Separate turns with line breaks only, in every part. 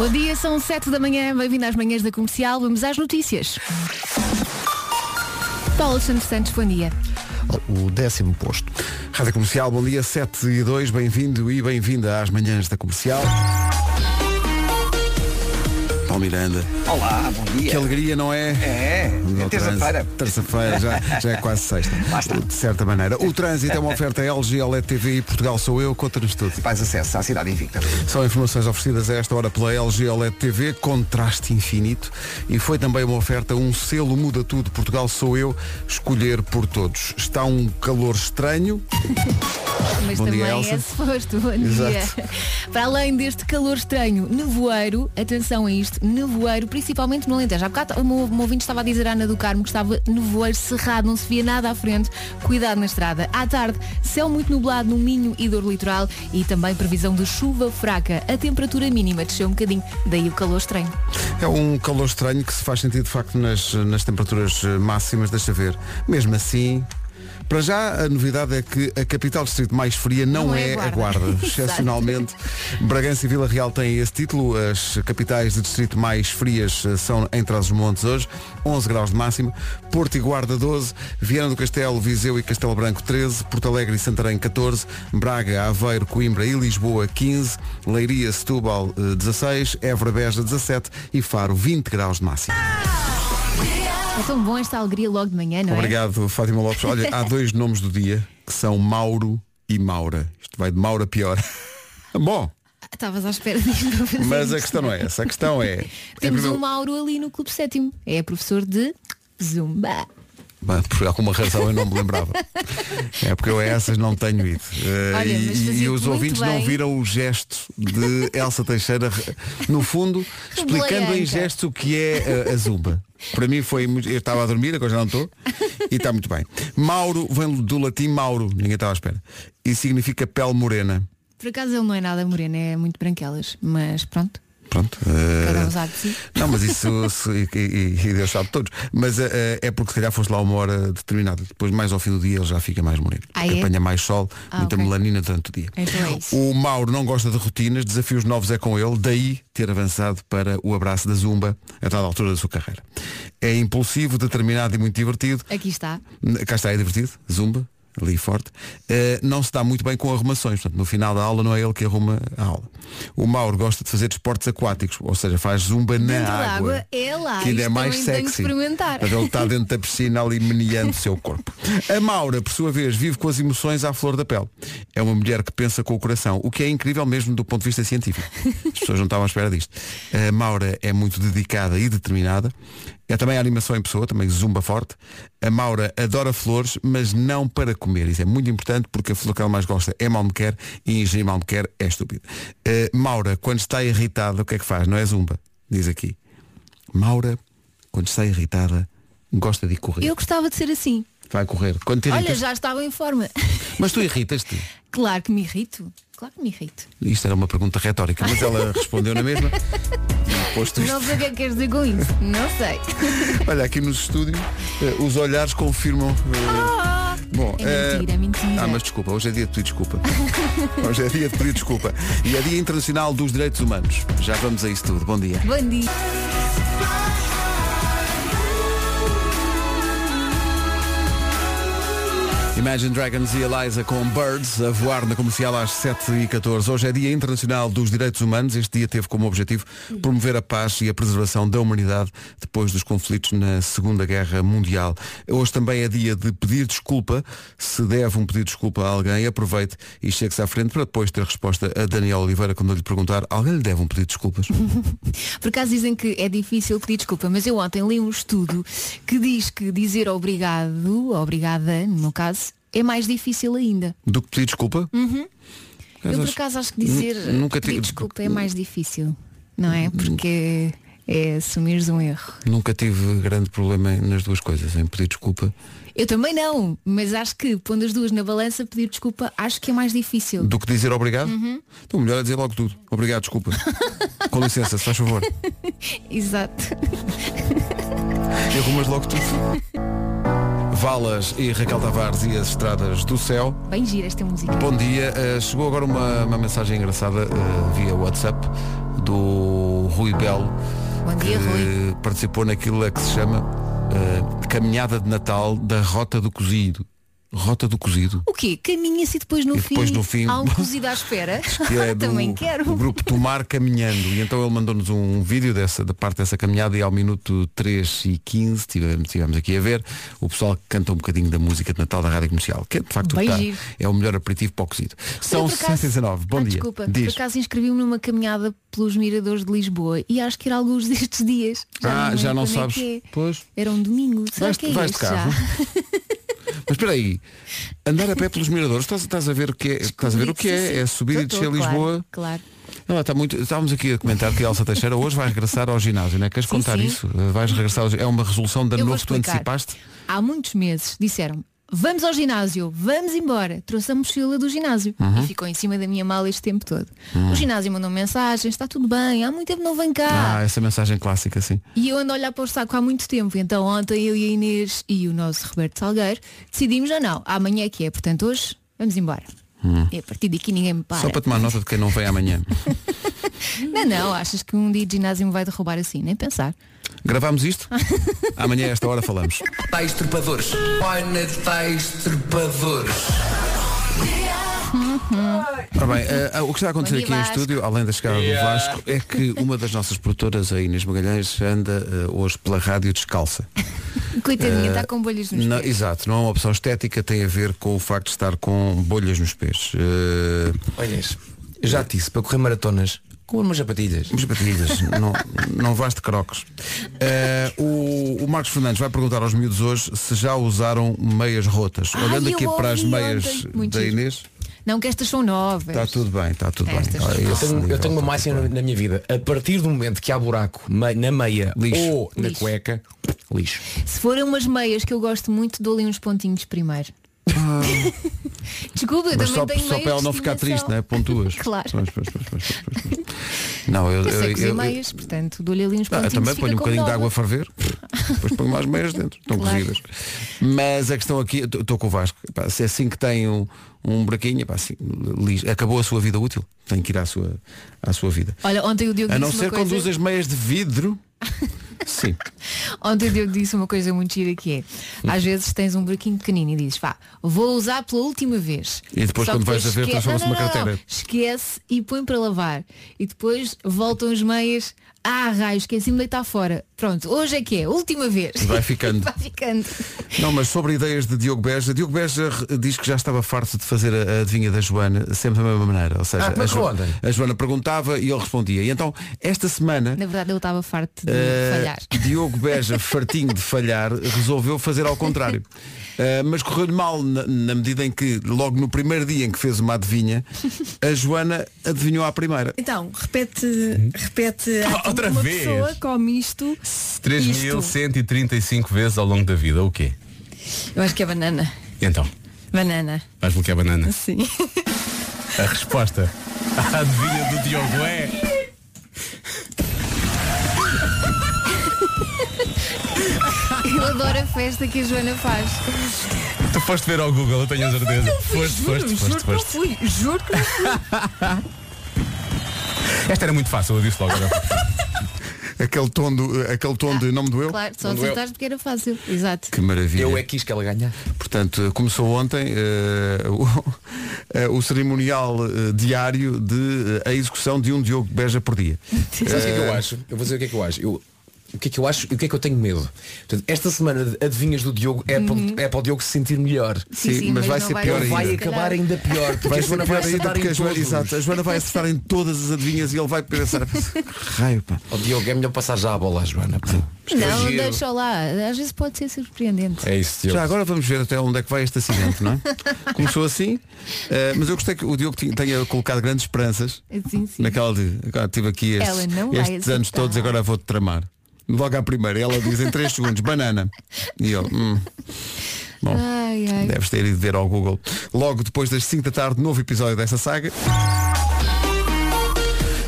Bom dia, são 7 da manhã, bem-vindo às manhãs da comercial. Vamos às notícias. Paulo Santos Santos, bom dia.
O décimo posto.
Rádio Comercial, bom dia, 7 e 2, bem-vindo e bem-vinda às manhãs da comercial. Paulo Miranda.
Olá, bom dia.
Que alegria, não é?
É, é terça-feira.
Terça-feira, já, já é quase sexta.
Lá está.
De certa maneira. O trânsito é uma oferta LG, OLED TV e Portugal sou eu. Conta-nos tudo.
Faz acesso à cidade invicta.
São informações oferecidas a esta hora pela LG OLED TV, contraste infinito. E foi também uma oferta, um selo muda tudo. Portugal sou eu, escolher por todos. Está um calor estranho.
Mas
Bom
também
dia, Elsa.
é suposto, bom
Exato.
dia. Para além deste calor estranho, nevoeiro, atenção a isto, nevoeiro, principalmente no Alentejo. Há bocado o meu, meu ouvinte estava a dizer à Ana do Carmo que estava nevoeiro cerrado, não se via nada à frente. Cuidado na estrada. À tarde, céu muito nublado no Minho e dor litoral e também previsão de chuva fraca. A temperatura mínima desceu um bocadinho, daí o calor estranho.
É um calor estranho que se faz sentir de facto nas, nas temperaturas eh, máximas, deixa ver. Mesmo assim, para já a novidade é que a capital distrito mais fria não,
Não
é,
é a Guarda.
Guarda. Excepcionalmente, Bragança e Vila Real têm esse título. As capitais de distrito mais frias eh, são em Trás-os-Montes hoje, 11 graus de máxima. Porto e Guarda 12, Viana do Castelo, Viseu e Castelo Branco 13, Porto Alegre e Santarém 14, Braga, Aveiro, Coimbra e Lisboa 15, Leiria, Setúbal eh, 16, Évora, Beja 17 e Faro 20 graus de máxima.
É tão bom esta alegria logo de manhã, não é?
Obrigado, Fátima Lopes. Olha, há dois nomes do dia que são Mauro e Maura. Isto vai de Maura pior. Bom,
Estavas à espera disto para fazer
mas a
isto.
questão não é essa. A questão é.
Temos
em primeiro-
um Mauro ali no Clube Sétimo. É professor de Zumba.
Por alguma razão eu não me lembrava. É porque eu a essas não tenho ido. Eh,
Olha,
e, e os ouvintes não
bem.
viram o gesto de Elsa Teixeira, no fundo, explicando em
Blanca.
gestos o que é eh, a zumba. Para mim foi muito. Eu estava a dormir, agora já não estou. E está muito bem. Mauro vem do latim Mauro, ninguém estava à espera. E significa pele morena.
Por acaso ele não é nada moreno, é muito branquelas. Mas pronto,
Pronto. eh,
cada um sabe de si.
Não, mas isso se- e, e- e Deus sabe todos. Mas eh, é porque se calhar foste lá uma hora determinada. Depois mais ao fim do dia ele já fica mais moreno.
Ah, é?
apanha mais sol,
Ah,
muita
ok.
melanina durante o dia.
Então é isso.
O Mauro não gosta de rotinas, desafios novos é com ele, daí ter avançado para o abraço da Zumba a dada altura da sua carreira. É impulsivo, determinado e muito divertido.
Aqui está.
Cá está, é divertido, Zumba, ali forte. Eh, não se dá muito bem com arrumações, portanto, no final da aula não é ele que arruma a aula. O Mauro gosta de fazer desportos aquáticos, ou seja, faz zumba na
Dentro
água.
água é lá.
Que ainda é mais sexy. Ele está dentro da piscina ali meneando o seu corpo. A Maura, por sua vez, vive com as emoções à flor da pele. É uma mulher que pensa com o coração, o que é incrível mesmo do ponto de vista científico. As pessoas não estavam à espera disto. A Maura é muito dedicada e determinada. É também a animação em pessoa, também zumba forte. A Maura adora flores, mas não para comer. Isso é muito importante porque a flor que ela mais gosta é malmequer e ingerir malmequer é estúpido. A Maura, quando está irritada, o que é que faz? Não é zumba, diz aqui. Maura, quando está irritada, gosta de ir correr.
Eu gostava de ser assim.
Vai correr. Quando te
Olha, já estava em forma.
Mas tu irritas-te.
Claro que me irrito. Claro que me irrito.
Isto era uma pergunta retórica, mas ela respondeu na mesma. Posto isto.
Não sei o que é que queres dizer com isso. Não sei.
Olha, aqui nos estúdios, eh, os olhares confirmam. eh, Bom,
É
eh,
mentira, é mentira.
Ah, mas desculpa, hoje é dia de pedir desculpa. hoje é dia de pedir desculpa. E é dia internacional dos direitos humanos. Já vamos a isso tudo. Bom dia.
Bom dia.
Imagine Dragons e Eliza com Birds a voar na comercial às 7h14. Hoje é Dia Internacional dos Direitos Humanos. Este dia teve como objetivo promover a paz e a preservação da humanidade depois dos conflitos na Segunda Guerra Mundial. Hoje também é dia de pedir desculpa. Se deve um pedido de desculpa a alguém, aproveite e chegue-se à frente para depois ter resposta a Daniel Oliveira quando lhe perguntar alguém lhe deve um pedido de desculpas?
Por acaso dizem que é difícil pedir desculpa, mas eu ontem li um estudo que diz que dizer obrigado, obrigada, no caso, é mais difícil ainda.
Do que pedir desculpa?
Eu por acaso acho que dizer
Nu- nunca tive-
desculpa é mais difícil, não é? Porque é assumires um erro.
Nunca tive grande problema nas duas coisas, em pedir desculpa
Eu também não, mas acho que pondo as duas na balança, pedir desculpa acho que é mais difícil.
Do que dizer obrigado? Então melhor é dizer logo tudo. Obrigado, desculpa. Com licença, se faz favor.
Exato.
E arrumas logo tudo. Valas e Raquel Tavares e as estradas do céu.
Bem gira esta música.
Bom dia. Uh, chegou agora uma, uma mensagem engraçada uh, via WhatsApp do Rui Belo,
Bom dia,
que
Rui.
participou naquilo que se chama eh, Caminhada de Natal da Rota do Cozido. Rota do Cozido.
O quê? Caminha-se e depois no
E
fim,
depois no fim-
há um cozido à espera?
que é do,
Também quero.
do grupo Tomar Caminhando. E então ele mandou-nos um vídeo dessa, da parte dessa caminhada e ao minuto 3 e 15 tivemos, tivemos aqui a ver o pessoal que canta um bocadinho da música de Natal da Rádio Comercial, que é de facto o está- é o melhor aperitivo para o cozido. São
Eu, por acaso-
619. Bom
Ah,
dia.
Desculpa,
Diz.
por acaso inscrevi-me numa caminhada pelos miradores de Lisboa e acho que era alguns destes dias.
ah,
me
já não
é
sabes.
é.
Pois.
Era um domingo. Será
Vais,
que é
vais de carro. Mas espera aí, andar a pé pelos miradores, estás, estás a ver o que é? Estás a ver o que é? É subir e descer
claro,
Lisboa.
Claro.
Ela está muito. Estávamos aqui a comentar que a Elsa Teixeira hoje vai regressar ao ginásio, não é? Queres
Sim,
contar
sim.
isso? Uh, Vais regressar ao... É uma resolução de ano novo que tu antecipaste?
Há muitos meses disseram vamos ao ginásio, vamos embora. Trouxe a mochila do ginásio
Uhum.
e ficou em cima da minha mala este tempo todo. O ginásio mandou mensagem, está tudo bem, há muito tempo não vem cá.
Ah, essa mensagem clássica, sim.
E eu ando a olhar para o saco há muito tempo. Então ontem eu e a Inês e o nosso Roberto Salgueiro decidimos já não, amanhã é que é. Portanto hoje vamos embora. E a partir daqui ninguém me para.
Hum. Só para tomar nota de quem não vem amanhã.
Não, não, achas que um dia de ginásio me vai derrubar assim? Nem pensar.
Gravámos isto? Amanhã a esta hora falamos.
Tais trepadores. Olha, tais trepadores.
Ora bem, eh, o que está a acontecer aqui em estúdio, além da chegada do Vasco, é que uma das nossas produtoras, a Inês Magalhães, anda eh, hoje pela rádio descalça.
Coitadinha, está com bolhas nos
Não,
pés.
exato, não é uma opção estética, tem a ver com o facto de estar com bolhas nos pés.
Olha, eu já te disse, para correr maratonas, com umas sapatilhas.
Mas batilhas, não, não vais de crocos. Eh, o, o Marcos Fernandes vai perguntar aos miúdos hoje se já usaram meias rotas.
Ai,
Olhando aqui para as meias
ontem.
Da. Inês,
Não que estas são novas.
está tudo bem, está tudo
Estas
bem.
Eu tenho, eu tenho uma máxima
tudo
na, minha vida. A partir do momento que há buraco na meia
Lixo.
ou na
Lixo.
cueca, lixo.
Se forem umas meias que eu gosto muito, dou-lhe uns pontinhos primeiro. Desculpa, eu.
Mas
também
só,
tenho
só para ela
de
não ficar triste, né? Pontuas.
Claro.
Pois, pois, pois, pois, pois, pois. Não, eu,
Eu sei
eu,
cozer
eu-
meias, portanto, dou-lhe ali uns
Ah, eu
pontinhos.
também ponho um
como
bocadinho de
nova.
água a ferver, depois ponho mais meias dentro, estão
Claro.
cozidas. Mas a questão aqui, estou com o Vasco, pá, se é assim que tem um, um buraquinho, pá, assim, acabou a sua vida útil, tem que ir à sua, à sua vida.
Olha, ontem o Diogo
A não
disse
ser
uma coisa...
quando usas meias de vidro. Sim.
Ontem Diogo disse uma coisa muito gira que é Às vezes tens um buraquinho pequenino e dizes Vá, vou usar pela última vez
E depois
Só
quando vais a ver,
esque-
transforma-se numa
não, não, não. Esquece e põe para lavar E depois voltam as meias Ah, raio, esqueci-me de deitar fora Pronto, hoje é que é, última vez
Vai ficando.
Vai ficando
Não, mas sobre ideias de Diogo Beja, Diogo Beja diz que já estava farto de fazer a, adivinha da Joana sempre da mesma maneira. Ou seja,
Ah,
a, Jo-
ontem?
a Joana perguntava e ele respondia. E então, esta semana,
Na verdade eu estava farto de
eh,
falhar
Diogo Beja, fartinho de falhar, resolveu fazer ao contrário. Eh, mas correu-lhe mal na, na medida em que, logo no primeiro dia em que fez uma adivinha, a Joana adivinhou à primeira.
Então, repete, repete
Ah, outra
uma
vez?
pessoa come isto.
3.135 vezes ao longo da vida, o quê?
Eu acho que é banana.
Então,
Banana.
vais bloquear banana.
Sim.
A resposta à adivinha do Diogo é.
Eu adoro a festa que a Joana faz
Tu foste ver ao Google, eu tenho a certeza. Foste, foste, foste, foste.
fui. Juro que não fui.
Esta era muito fácil, eu disse logo.
Aquele tom, do, aquele tom de não me doeu.
Claro, só acertaste porque era fácil Exato
Que maravilha.
Eu é que quis que ela ganha.
Portanto, começou ontem eh, o, eh, o cerimonial eh, diário de a execução de um Diogo Beja por dia.
Sabe o que é que eu acho? Eu vou dizer o que é que eu acho. Eu, o que é que eu acho e o que é que eu tenho medo? Portanto, esta semana adivinhas do Diogo é, para, é para o Diogo se sentir melhor.
Sim,
Sim,
sim,
mas
mas
vai ser
vai
pior ainda.
Vai acabar ainda pior. Porque
Vai
a
ser
Joana
pior
vai
ainda
acertar
porque
em
a Joana, exato, a Joana vai acertar em todas as adivinhas e ele vai pensar, raio pá.
Ó Diogo, é melhor passar já a bola à Joana. pá.
Não,
Giro.
deixa lá Às vezes pode ser surpreendente
É isso, Diogo.
Já agora vamos ver até onde é que vai este acidente, não é? Começou assim, eh, mas eu gostei que o Diogo tinha- tenha colocado grandes esperanças
Sim, sim
naquela de agora tive aqui estes, estes anos todos, agora vou-te tramar. Logo à primeira, ela diz em 3 segundos, banana. E eu, hum. Bom,
Ai, ai.
deves ter ido ver ao Google. Logo depois das 5 da tarde, novo episódio dessa saga.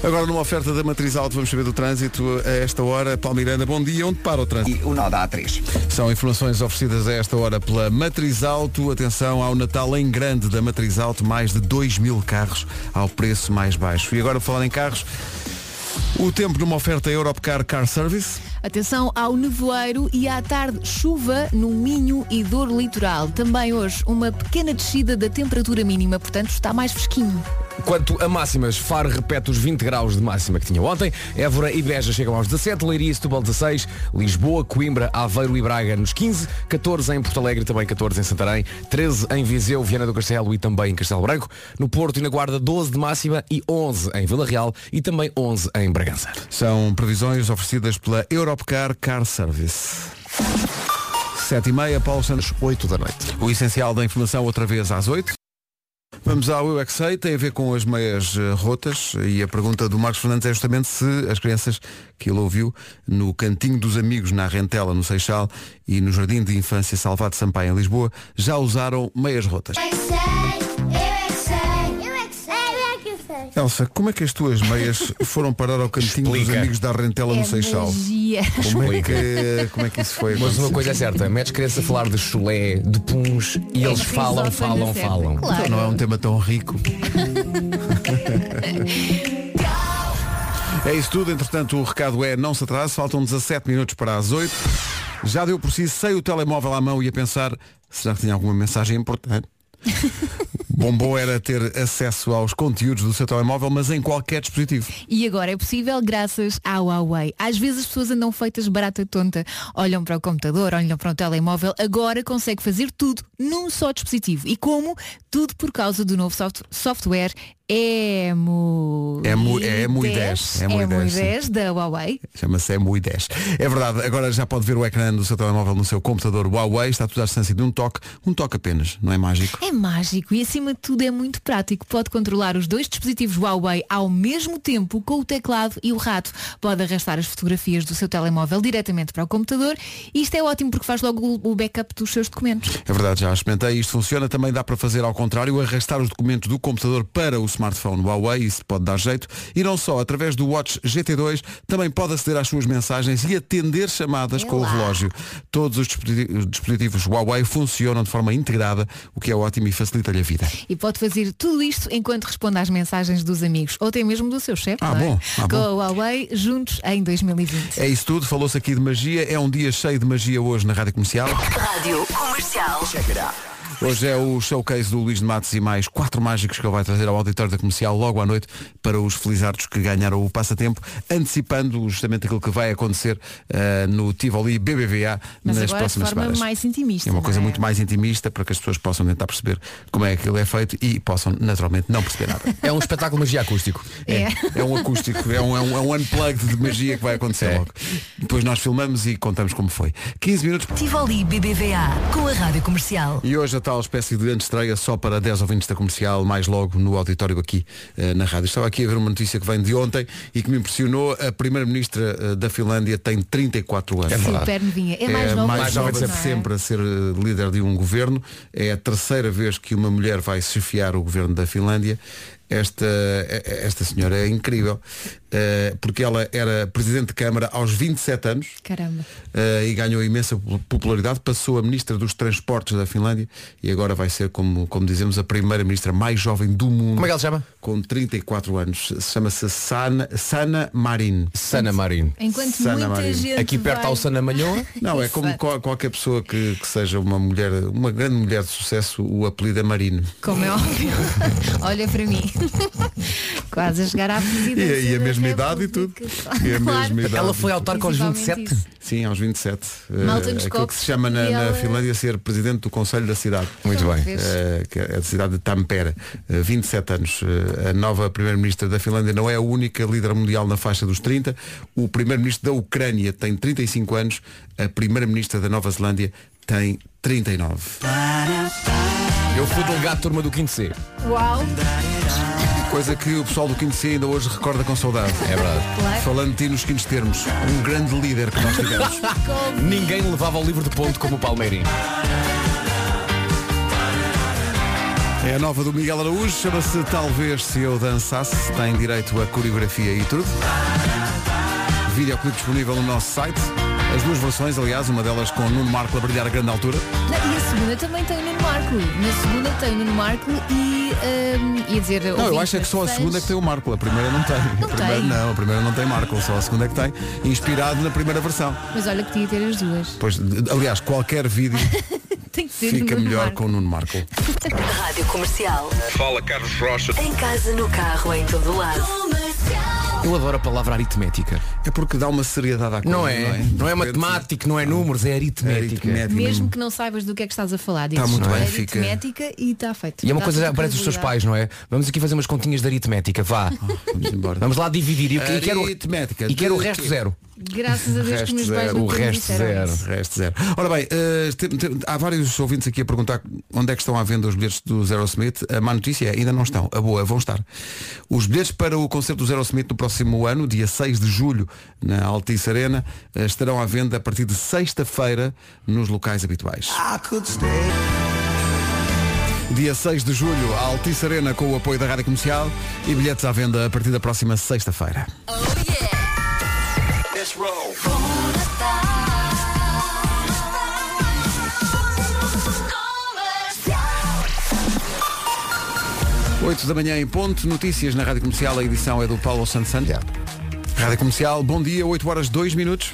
Agora numa oferta da Matriz Alto, vamos saber do trânsito a esta hora. Paulo Miranda, bom dia. Onde para o trânsito?
E o nó da A3.
São informações oferecidas a esta hora pela Matriz Alto. Atenção ao Natal em grande da Matriz Alto, mais de 2 mil carros ao preço mais baixo. E agora falar em carros, O tempo numa oferta Europcar Car Service.
Atenção ao nevoeiro e à tarde chuva no Minho e Dor Litoral. Também hoje uma pequena descida da temperatura mínima, portanto está mais fresquinho.
Quanto a máximas, Faro repete os 20 graus de máxima que tinha ontem. Évora e Beja chegam aos 17, Leiria e Setúbal 16, Lisboa, Coimbra, Aveiro e Braga nos 15, 14 em Porto Alegre, também 14 em Santarém, 13 em Viseu, Viana do Castelo e também em Castelo Branco. No Porto e na Guarda 12 de máxima e 11 em Vila Real e também 11 em Bragança.
São previsões oferecidas pela Europcar Car Service. 7 e meia, Paulo Santos.
8 da noite.
O essencial da informação outra vez às 8. Vamos ao Eu é tem a ver com as meias eh, rotas e a pergunta do Marcos Fernandes é justamente se as crianças que ele ouviu no Cantinho dos Amigos na Rentela, no Seixal e no Jardim de Infância Salvado Sampaio em Lisboa já usaram meias rotas. Elsa, como é que as tuas meias foram parar ao Cantinho dos
Explica.
Amigos da Rentela no
é
Seixal?
magia.
Como é, que, como é que isso foi?
Mas uma coisa é certa, metes criança a falar de chulé, de puns e eles
que
falam, falam, falam.
Claro.
Então não é um tema tão rico. é isso tudo, entretanto o recado é não se atrase, faltam 17 minutos para as 8. Já deu por si, sei o telemóvel à mão e a pensar, será que tinha alguma mensagem importante? Bom, bom era ter acesso aos conteúdos do seu telemóvel, mas em qualquer dispositivo.
E agora é possível graças à Huawei. Às vezes as pessoas andam feitas barata tonta. Olham para o computador, olham para o telemóvel. Agora consegue fazer tudo num só dispositivo. E como? Tudo por causa do novo soft- software
EMU- é EMUI 10, EMUI 10, sim.
10 da Huawei.
Chama-se EMUI 10. É verdade, agora já pode ver o ecrã do seu telemóvel no seu computador Huawei, está tudo à distância de um toque, um toque apenas, não é mágico?
É mágico e acima de tudo é muito prático. Pode controlar os dois dispositivos Huawei ao mesmo tempo com o teclado e o rato. Pode arrastar as fotografias do seu telemóvel diretamente para o computador e isto é ótimo porque faz logo o- backup dos seus documentos.
É verdade, já experimentei, isto funciona, também dá para fazer ao contrário, arrastar os documentos do computador para o smartphone Huawei, isso pode dar jeito, e não só, através do Watch GT2 também pode aceder às suas mensagens e atender chamadas
É
com o relógio. Todos os dispositivos Huawei funcionam de forma integrada, o que é ótimo e facilita-lhe a vida.
E pode fazer tudo isto enquanto responde às mensagens dos amigos ou até mesmo do seu chefe.
Ah,
é?
bom, ah,
com
bom.
a Huawei juntos em 2020.
É isso tudo, falou-se aqui de magia, é um dia cheio de magia hoje na Rádio Comercial.
Rádio Comercial.
Hoje é o showcase do Luís de Matos e mais quatro mágicos que ele vai trazer ao auditório da comercial logo à noite para os felizardos que ganharam o passatempo, antecipando justamente aquilo que vai acontecer eh, no Tivoli BBVA
Mas
nas
agora de
próximas
forma
semanas.
mais intimista.
É uma coisa
não
muito mais intimista para que as pessoas possam tentar perceber como é que aquilo é feito e possam naturalmente não perceber nada.
É um espetáculo magia acústico.
É.
É um acústico, é um, é um, é um unplugged de magia que vai acontecer
É.
logo. Depois nós filmamos e contamos como foi. 15 minutos
Tivoli BBVA com a Rádio Comercial.
E hoje a tal espécie de grande estreia só para 10 ouvintes da comercial, mais logo no auditório aqui eh, na rádio. Estava aqui a ver uma notícia que vem de ontem e que me impressionou. A primeira-ministra eh, da Finlândia tem 34 anos.
Super novinha. É mais
é
nova.
mais
Mais
nova de
não é?
sempre a ser eh, líder de um governo. É a terceira vez que uma mulher vai chefiar o governo da Finlândia. Esta, eh, esta senhora é incrível, eh, porque ela era presidente de Câmara aos 27 anos.
Caramba.
Uh, e ganhou imensa popularidade, passou a ministra dos Transportes da Finlândia e agora vai ser, como, como dizemos, a primeira ministra mais jovem do mundo.
Como é que ela se chama?
Com 34 anos. Chama-se Sana, Sana Marin.
Sana Marino.
Enquanto
Sana
gente
Aqui perto
vai...
ao Sana Malhoa.
Não, é como qual- qualquer pessoa que, que seja uma mulher, uma grande mulher de sucesso, o apelido é Marino.
Como é óbvio. Olha para mim. Quase a chegar à presidência.
E, e a mesma idade e tudo. E a
Claro.
mesma idade.
Ela foi autarca aos
Principalmente
27.
isso.
Sim, aos 27.
Malta
Uh, aquilo que se chama na,
e
na
ela-
Finlândia ser presidente do Conselho da cidade.
Muito bem.
Uh, que é a cidade de Tampere, uh, 27 anos. Uh, a nova primeira-ministra da Finlândia não é a única líder mundial na faixa dos 30. O primeiro-ministro da Ucrânia tem 35 anos. A primeira-ministra da Nova Zelândia tem 39.
Eu fui delegado de turma do 5 C.
Uau.
Coisa que o pessoal do 15 ainda hoje recorda com saudade.
É verdade.
Claro.
Falando de ti nos quintos termos, um grande líder que nós tivemos.
Ninguém levava o livro de ponto como o Palmeirinho.
É a nova do Miguel Araújo, chama-se Talvez Se Eu Dançasse, tem direito a coreografia e tudo. Videoclipe disponível no nosso site, As duas versões, aliás, uma delas com o Nuno Marco a brilhar a grande altura.
Não, e a segunda também tem o Nuno Marco. Na segunda tem o Nuno Marco e um, ia dizer.
Não, eu acho é que só a segunda é que tem o Marco, a primeira não tem.
Não
a primeira,
tem.
Não, a primeira não tem Marco, só a segunda é que tem, inspirado na primeira versão.
Mas olha que tinha ter as duas.
Pois, aliás, qualquer vídeo
Tem que ser
fica melhor
Marco.
com o Nuno Marco.
Rádio Comercial.
Fala Carlos Rocha.
Em casa, no carro, em todo lado.
Eu adoro a palavra aritmética.
É porque dá uma seriedade à coisa.
Não é? Não é matemático, não é números, é aritmética.
Aritmética.
Mesmo que não saibas do que é que estás a falar. Dizes,
muito bem,
"É
fica-
aritmética e está feito.
E é uma
Dá
coisa,
tudo
parece os teus pais, não é? Vamos aqui fazer umas continhas de aritmética, vá.
Vamos embora.
Vamos lá dividir. E, e quero, e quero o resto zero.
Graças a Deus que
Resto
meus pais
zero,
não
o resto zero.
isso.
Resto zero. Ora bem, eh, tem- tem- há vários ouvintes aqui a perguntar onde é que estão à venda os bilhetes do Zero Smith. A má notícia é, ainda não estão. A boa, vão estar. Os bilhetes para o concerto do Zero Smith no próximo ano, dia 6 de julho, na Altice Arena, eh, estarão à venda a partir de sexta-feira nos locais habituais. Dia 6 de julho, a Altice Arena com o apoio da Rádio Comercial e bilhetes à venda a partir da próxima sexta-feira. Oito da manhã em ponto, notícias na Rádio Comercial, a edição é do Paulo Santos Santos. Rádio Comercial, bom dia, 8 horas 2 minutos.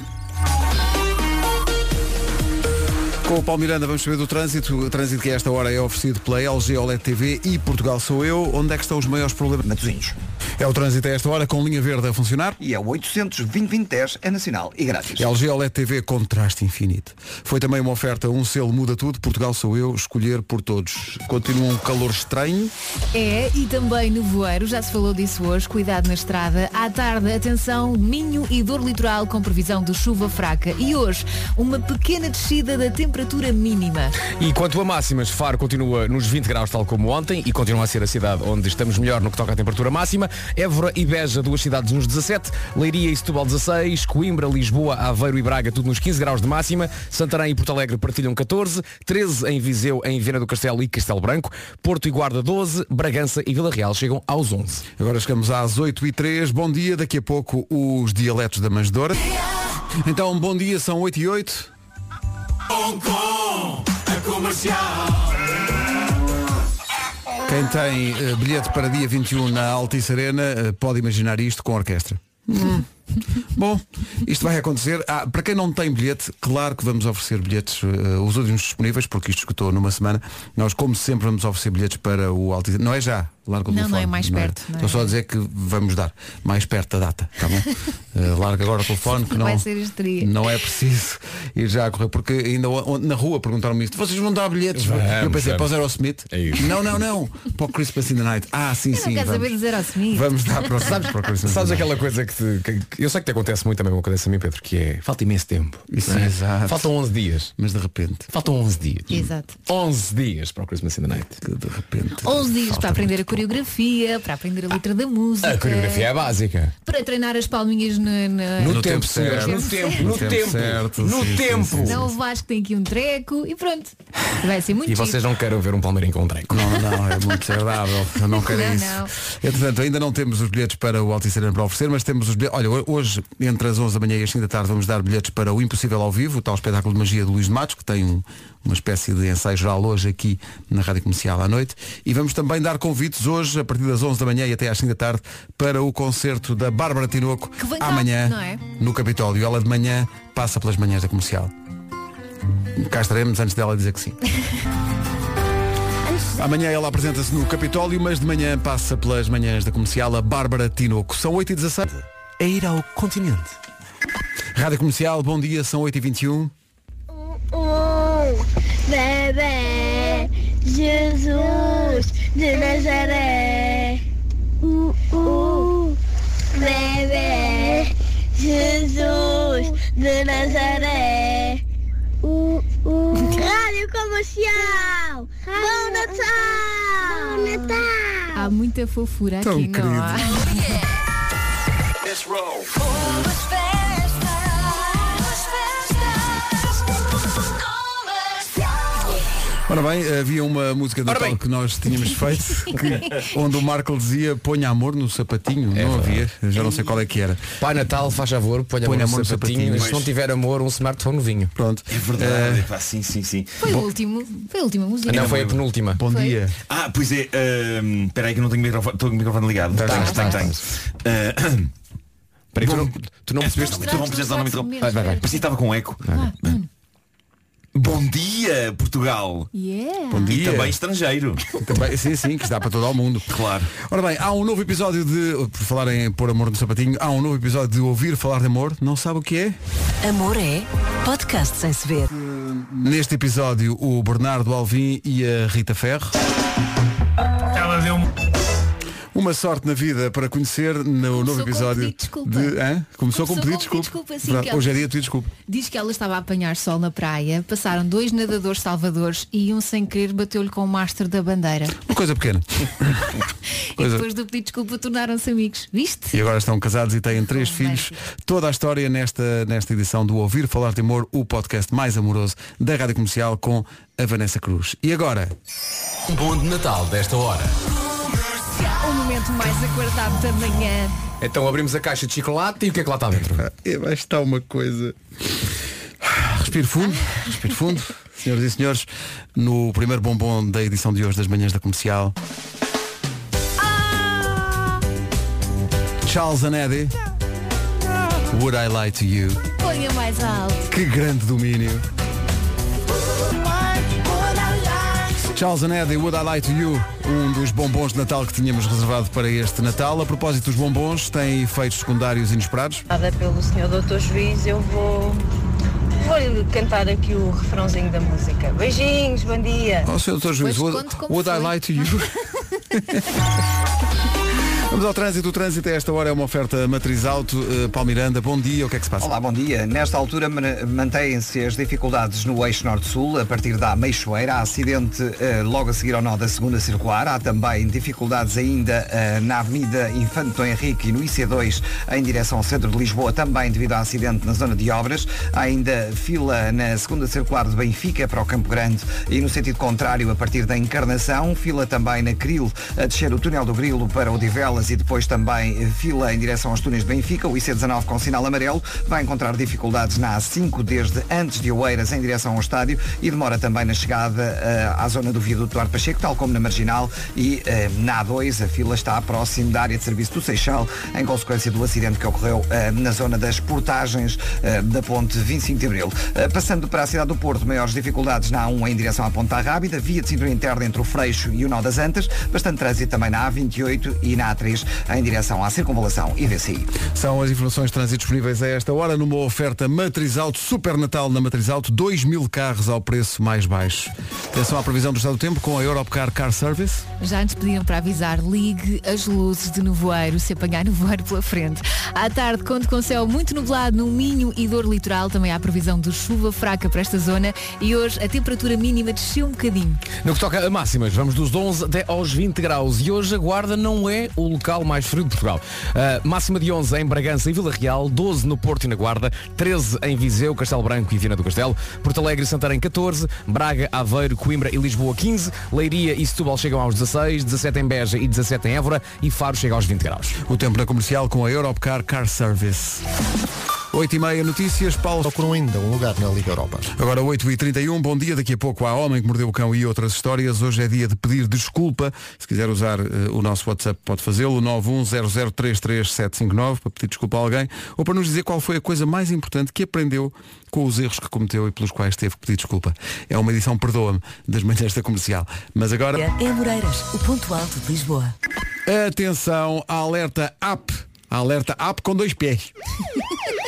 Com o Paulo Miranda vamos saber do trânsito. O trânsito que a esta hora é oferecido pela LG OLED TV e Portugal Sou Eu. Onde é que estão os maiores problemas?
Matosinhos.
É o trânsito a esta hora com linha verde a funcionar.
E é o 800 é nacional e grátis.
LG OLED TV contraste infinito. Foi também uma oferta, um selo muda tudo, Portugal sou eu, escolher por todos. Continua um calor estranho.
É, e também no voeiro, já se falou disso hoje, cuidado na estrada. À tarde, atenção, Minho e dor litoral com previsão de chuva fraca. E hoje, uma pequena descida da temperatura mínima.
E quanto a máximas, Faro continua nos 20 graus, tal como ontem, e continua a ser a cidade onde estamos melhor no que toca à temperatura máxima. Évora e Beja, duas cidades nos 17, Leiria e Setúbal 16, Coimbra, Lisboa, Aveiro e Braga, tudo nos 15 graus de máxima, Santarém e Porto Alegre partilham 14, 13 em Viseu, em Viana do Castelo e Castelo Branco, Porto e Guarda 12, Bragança e Vila Real chegam aos 11.
Agora chegamos às 8 e 3 Bom dia, daqui a pouco os dialetos da manjedora. Então, bom dia, são 8 e 8 Quem tem eh, bilhete para dia 21 na Altice Arena eh, pode imaginar isto com orquestra. Hum. Bom, isto vai acontecer. Ah, para quem não tem bilhete, claro que vamos oferecer bilhetes, eh, os últimos disponíveis, porque isto escutou numa semana. Nós, como sempre, vamos oferecer bilhetes para o Altice Não é já, larga o
Não,
telefone.
não é mais perto, não é?
Estou só a dizer que vamos dar mais perto da data, tá bom? Eh, larga agora o telefone que não,
Vai ser
não é preciso ir já a correr, porque ainda na rua perguntaram-me isto, vocês vão dar bilhetes?
Vamos,
eu pensei,
vamos.
para o Zero Smith?
É isso.
Não, não, não. Para o Christmas in the Night. Ah, sim,
Eu
sim.
não quero
vamos.
saber dizer ao Smith.
Vamos dar para o, sabes, para o Christmas
Sabes
in the
aquela coisa que, te- que- que- eu sei que te acontece muito também, acontece a mim, Pedro, que é falta imenso tempo.
Isso,
não é?
exato.
Faltam 11 dias.
Mas de repente,
Faltam 11 dias.
Exato.
11 dias para o Christmas in the Night.
de repente.
11 dias para aprender a coreografia, para aprender a letra da música.
A coreografia é básica.
Para treinar as palminhas na, na-
No,
No
tempo,
tempo certo.
no tempo,
No
no
tempo
tempo,
certo,
no
sim,
tempo.
sim, sim.
Não o Vasco tem aqui um treco e pronto. Vai ser muito
E vocês não querem ver um palmeirinho com um treco.
Não, não, é muito desagradável. Eu não quero
Não,
isso.
não.
Entretanto, ainda não temos os bilhetes para o Altice para oferecer, mas temos os bilhetes. Olha, hoje, entre as 11 da manhã e as 5 da tarde, vamos dar bilhetes para o Impossível ao Vivo, o tal espetáculo de magia de Luís de Matos, que tem um- uma espécie de ensaio geral hoje aqui na Rádio Comercial à noite. E vamos também dar convites hoje, a partir das 11 da manhã e até às 5 da tarde, para o concerto da Bárbara Tinoco, amanhã,
é?
no Capitólio. Ela de manhã passa pelas manhãs da Comercial. Cá estaremos antes dela dizer que sim. Amanhã ela apresenta-se no Capitólio, mas de manhã passa pelas manhãs da comercial a Bárbara Tinoco. São 8h17.
É ir ao continente.
Rádio Comercial, bom dia, são 8h21.
Um bebê Jesus de Nazaré. Uh, uh, bebê Jesus de Nazaré. Uh, uh. Rádio Comercial. Bom Natal. Bom Natal.
Há muita fofura
Tão
aqui, não há?
Ora bem, havia uma música de
Ora
Natal que nós tínhamos feito que- onde o Marco dizia ponha amor no sapatinho.
É
não havia, já não sei qual é que era.
Pai Natal, faz favor, ponha amor
amor
no sapatinho. Se não tiver amor, um smartphone novinho.
Pronto.
É verdade. Pá, sim, sim, sim.
Foi o último. Foi a última música.
Não, foi a penúltima.
Bom
Foi.
dia.
Ah, pois é. ahm, Espera aí que eu não tenho microfone, estou com o microfone ligado.
Tá,
tenho,
tá,
tenho,
tá.
tenho. Ah,
Peraí, tu não, tu não
é,
percebeste.
tu não precisas dar o nome do-
Vai, vai, vai.
Parecia que estava com eco. Bom dia, Portugal.
Yeah.
Bom
E
dia.
também estrangeiro.
Também, sim, sim, que está para todo o mundo.
Claro.
Ora bem, há um novo episódio de, por falar em pôr amor no sapatinho, há um novo episódio de ouvir falar de amor. Não sabe o que é?
Amor é podcast sem se ver.
Neste episódio, o Bernardo Alvim e a Rita Ferro. Uma sorte na vida para conhecer no novo
com
episódio
pedido de desculpa.
de. Hã? Começou, com um pedido de
com um
desculpa.
desculpa, sim, ela-
Hoje é dia de pedir desculpa.
Diz que ela estava a apanhar sol na praia, passaram dois nadadores salvadores e um sem querer bateu-lhe com o mastro da bandeira.
Uma coisa pequena.
E
Coisa-
depois do pedido de desculpa tornaram-se amigos. Viste?
E agora estão casados e têm três filhos. Toda a história nesta, nesta edição do Ouvir Falar de Amor, o podcast mais amoroso da Rádio Comercial com a Vanessa Cruz. E agora?
Um bom de Natal desta hora.
Momento mais aguardado da manhã.
Então abrimos a caixa de chocolate e o que é que lá está dentro?
Vai estar uma coisa. Respiro fundo, respiro fundo. Senhoras e senhores, no primeiro bombom da edição de hoje das manhãs da comercial. Charles Anedi. Would I Lie to You?
Ponha mais alto.
Que grande domínio. Charles Anedi, Would I Lie to You? Um dos bombons de Natal que tínhamos reservado para este Natal. A propósito dos bombons, tem efeitos secundários inesperados.
Nada pelo senhor doutor juiz, eu vou vou cantar aqui o refrãozinho da música. Beijinhos, bom dia.
Ó, Sr. Dr. Juiz,
Pois
would, would I lie to you? Vamos ao trânsito. O trânsito a esta hora é uma oferta matriz alto. Uh, Paulo Miranda, bom dia. O que é que se passa?
Olá, bom dia. Nesta altura man- mantêm-se as dificuldades no eixo norte-sul, a partir da Meixoeira. Há acidente eh, logo a seguir ao nó da segunda circular. Há também dificuldades ainda eh, na Avenida Infante Dom Henrique e no IC2 em direção ao centro de Lisboa, também devido a acidente na zona de obras. Há ainda fila na segunda circular de Benfica para o Campo Grande e no sentido contrário a partir da Encarnação. Fila também na Cril a descer o túnel do Grilo para o Divelas e depois também fila em direção aos túneis de Benfica. O IC19 com sinal amarelo vai encontrar dificuldades na A5 desde antes de Oeiras em direção ao estádio e demora também na chegada eh, à zona do viaduto Duarte Pacheco, tal como na Marginal e eh, na A2 a fila está próximo da área de serviço do Seixal em consequência do acidente que ocorreu eh, na zona das portagens da ponte 25 de Abril. Passando para a cidade do Porto, maiores dificuldades na A1 em direção à Ponta Rábida, via de cintura interna entre o Freixo e o Nó das Antas, bastante trânsito também na A28 e na A3 em direção à Circunvalação e VCI.
São as informações de trânsito disponíveis a esta hora numa oferta Matriz Alto, Super Natal na Matriz Alto, 2 mil carros ao preço mais baixo. Atenção à previsão do estado do tempo com a Europcar Car Service.
Já antes pediram para avisar, ligue as luzes de nevoeiro se apanhar nevoeiro pela frente. À tarde, conto com céu muito nublado no Minho e Dor Litoral. Também há previsão de chuva fraca para esta zona. E hoje a temperatura mínima desceu um bocadinho.
No que toca a máximas, vamos dos 11 até aos 20 graus e hoje a Guarda não é o local mais frio de Portugal. Uh, máxima de 11 em Bragança e Vila Real, 12 no Porto e na Guarda, 13 em Viseu, Castelo Branco e Viana do Castelo, Porto Alegre e Santarém 14, Braga, Aveiro, Coimbra e Lisboa 15, Leiria e Setúbal chegam aos 16, 17 em Beja e 17 em Évora e Faro chega aos 20 graus.
O tempo na comercial com a Europcar Car Service. 8 e meia notícias, Paulo.
Procuram ainda um lugar na Liga Europa.
Agora 8h31, bom dia. Daqui a pouco há Homem que Mordeu o Cão e outras histórias. Hoje é dia de pedir desculpa. Se quiser usar eh, o nosso WhatsApp pode fazê-lo, 910033759 para pedir desculpa a alguém ou para nos dizer qual foi a coisa mais importante que aprendeu com os erros que cometeu e pelos quais teve que pedir desculpa. É uma edição, perdoa-me, das manhãs da comercial. Mas agora,
É Moreiras, o ponto alto de Lisboa.
atenção, a alerta app. A alerta app com dois pés.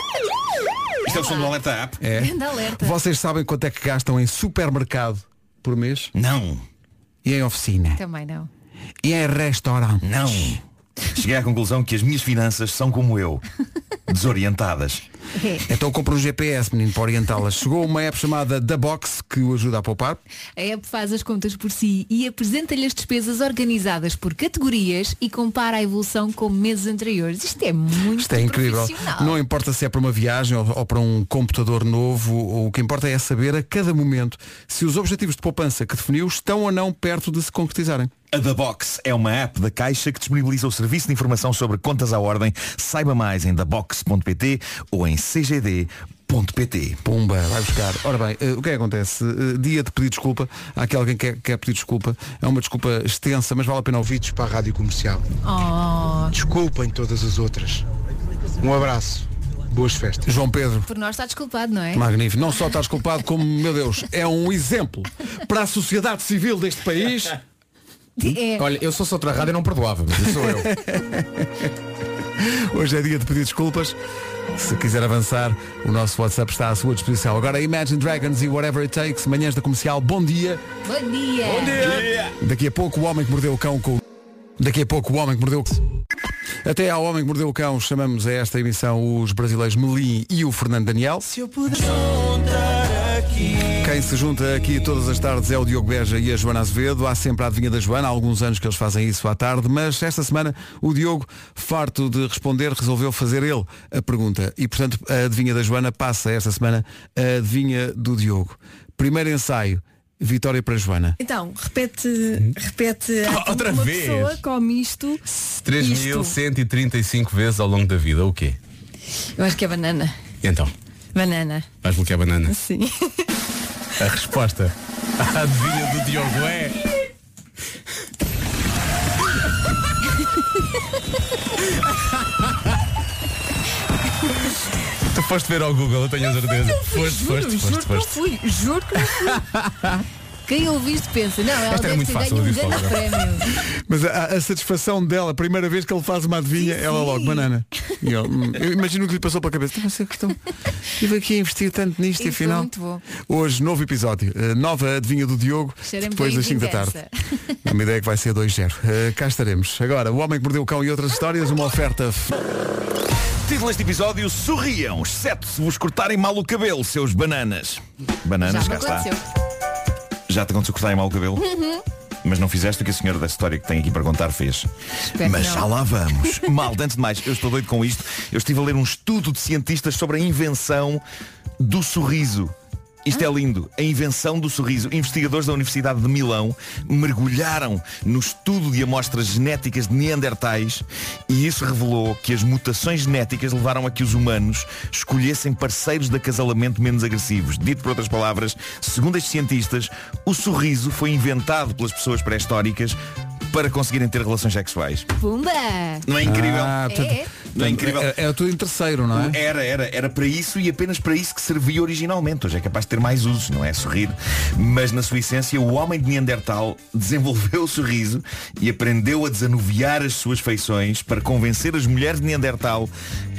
Isto é o som do alerta app?
É.
Grande alerta.
Vocês sabem quanto é que gastam em supermercado por mês?
Não.
E em oficina?
Também não.
E em restaurante?
Não. Cheguei à conclusão que as minhas finanças são como eu. Desorientadas.
É.
Então compra um GPS, menino, para orientá-las. Chegou uma app chamada The Box que o ajuda a poupar.
A app faz as contas por si e apresenta-lhe as despesas organizadas por categorias e compara a evolução com meses anteriores. Isto é muito
Isto é incrível.
profissional.
Não importa se é para uma viagem ou, ou para um computador novo, o que importa é saber a cada momento se os objetivos de poupança que definiu estão ou não perto de se concretizarem.
A The Box é uma app da Caixa que disponibiliza o serviço de informação sobre contas à ordem. Saiba mais em thebox.pt ou em cgd.pt.
Pumba, vai buscar. Ora bem, eh, o que é que acontece? Eh, dia de pedir desculpa. Há aqui alguém que quer, quer pedir desculpa. É uma desculpa extensa, mas vale a pena ouvir.
para a Rádio Comercial.
Oh,
Desculpem todas as outras. Um abraço. Boas festas.
João Pedro.
por nós está desculpado, não é?
Magnífico. Não só está desculpado, como, meu Deus, é um exemplo para a sociedade civil deste país.
É.
Olha, eu sou outra rádio e não perdoava, mas isso sou eu.
Hoje é dia de pedir desculpas. Se quiser avançar, o nosso WhatsApp está à sua disposição. Agora Imagine Dragons e Whatever It Takes, manhãs da comercial, bom dia.
Bom dia.
Daqui a pouco o homem que mordeu o cão com. Daqui a pouco o homem que mordeu o Até ao homem que mordeu o cão chamamos a esta emissão os brasileiros Melim e o Fernando Daniel.
Se eu puder
Quem se junta aqui todas as tardes é o Diogo Beja e a Joana Azevedo. Há sempre a adivinha da Joana, há alguns anos que eles fazem isso à tarde, mas esta semana o Diogo, farto de responder, resolveu fazer ele a pergunta. E portanto a adivinha da Joana passa esta semana a adivinha do Diogo. Primeiro ensaio, vitória para a Joana.
Então, repete, repete
Outra
uma
vez?
pessoa come isto.
3.135 vezes ao longo da vida, o quê?
Eu acho que é banana.
Então,
Banana.
vais bloquear a banana.
Sim.
A resposta à adivinha do Diogo é. Tu foste ver ao Google, eu tenho a certeza. Foste, foste,
juro
foste,
que não
foste.
fui. Juro que não fui. Quem ouve isto pensa, não, ela
Esta
deve
muito
ter
fácil,
ganho um
eu
grande prémio.
Mas a, a satisfação dela, a primeira vez que ele faz uma adivinha, ela logo, banana. E ele, hum, eu imagino o que lhe passou pela cabeça. Ser questão. Estive aqui a investir tanto nisto e
Isso foi
afinal.
muito bom.
Hoje, novo episódio. Nova adivinha do Diogo. Depois das 5 da tarde.
vingança.
A minha ideia é que vai ser 2-0. Uh, cá estaremos. Agora, o homem que mordeu o cão e outras histórias, uma oferta. f-
Título deste episódio, sorriam, exceto se vos cortarem mal o cabelo, seus bananas. Bananas,
Já
cá está. Já te aconteceu cortarem mal o cabelo?
Uhum.
Mas não fizeste o que a senhora da história que tem aqui para contar fez.
Espero
Mas já lá vamos. Mal, antes de mais, eu estou doido com isto. Eu estive a ler um estudo de cientistas sobre a invenção do sorriso. Isto é lindo. A invenção do sorriso. Investigadores da Universidade de Milão mergulharam no estudo de amostras genéticas de neandertais e isso revelou que as mutações genéticas levaram a que os humanos escolhessem parceiros de acasalamento menos agressivos. Dito por outras palavras, segundo estes cientistas, o sorriso foi inventado pelas pessoas pré-históricas para conseguirem ter relações sexuais.
Pumba!
Não é incrível?
Ah, portanto,
É.
Não é incrível?
É, é tudo em terceiro, não é?
Era, era, era para isso e apenas para isso que servia originalmente. Hoje é capaz de ter mais usos, não é? Sorrir. Mas na sua essência, o homem de Neandertal desenvolveu o sorriso e aprendeu a desanuviar as suas feições para convencer as mulheres de Neandertal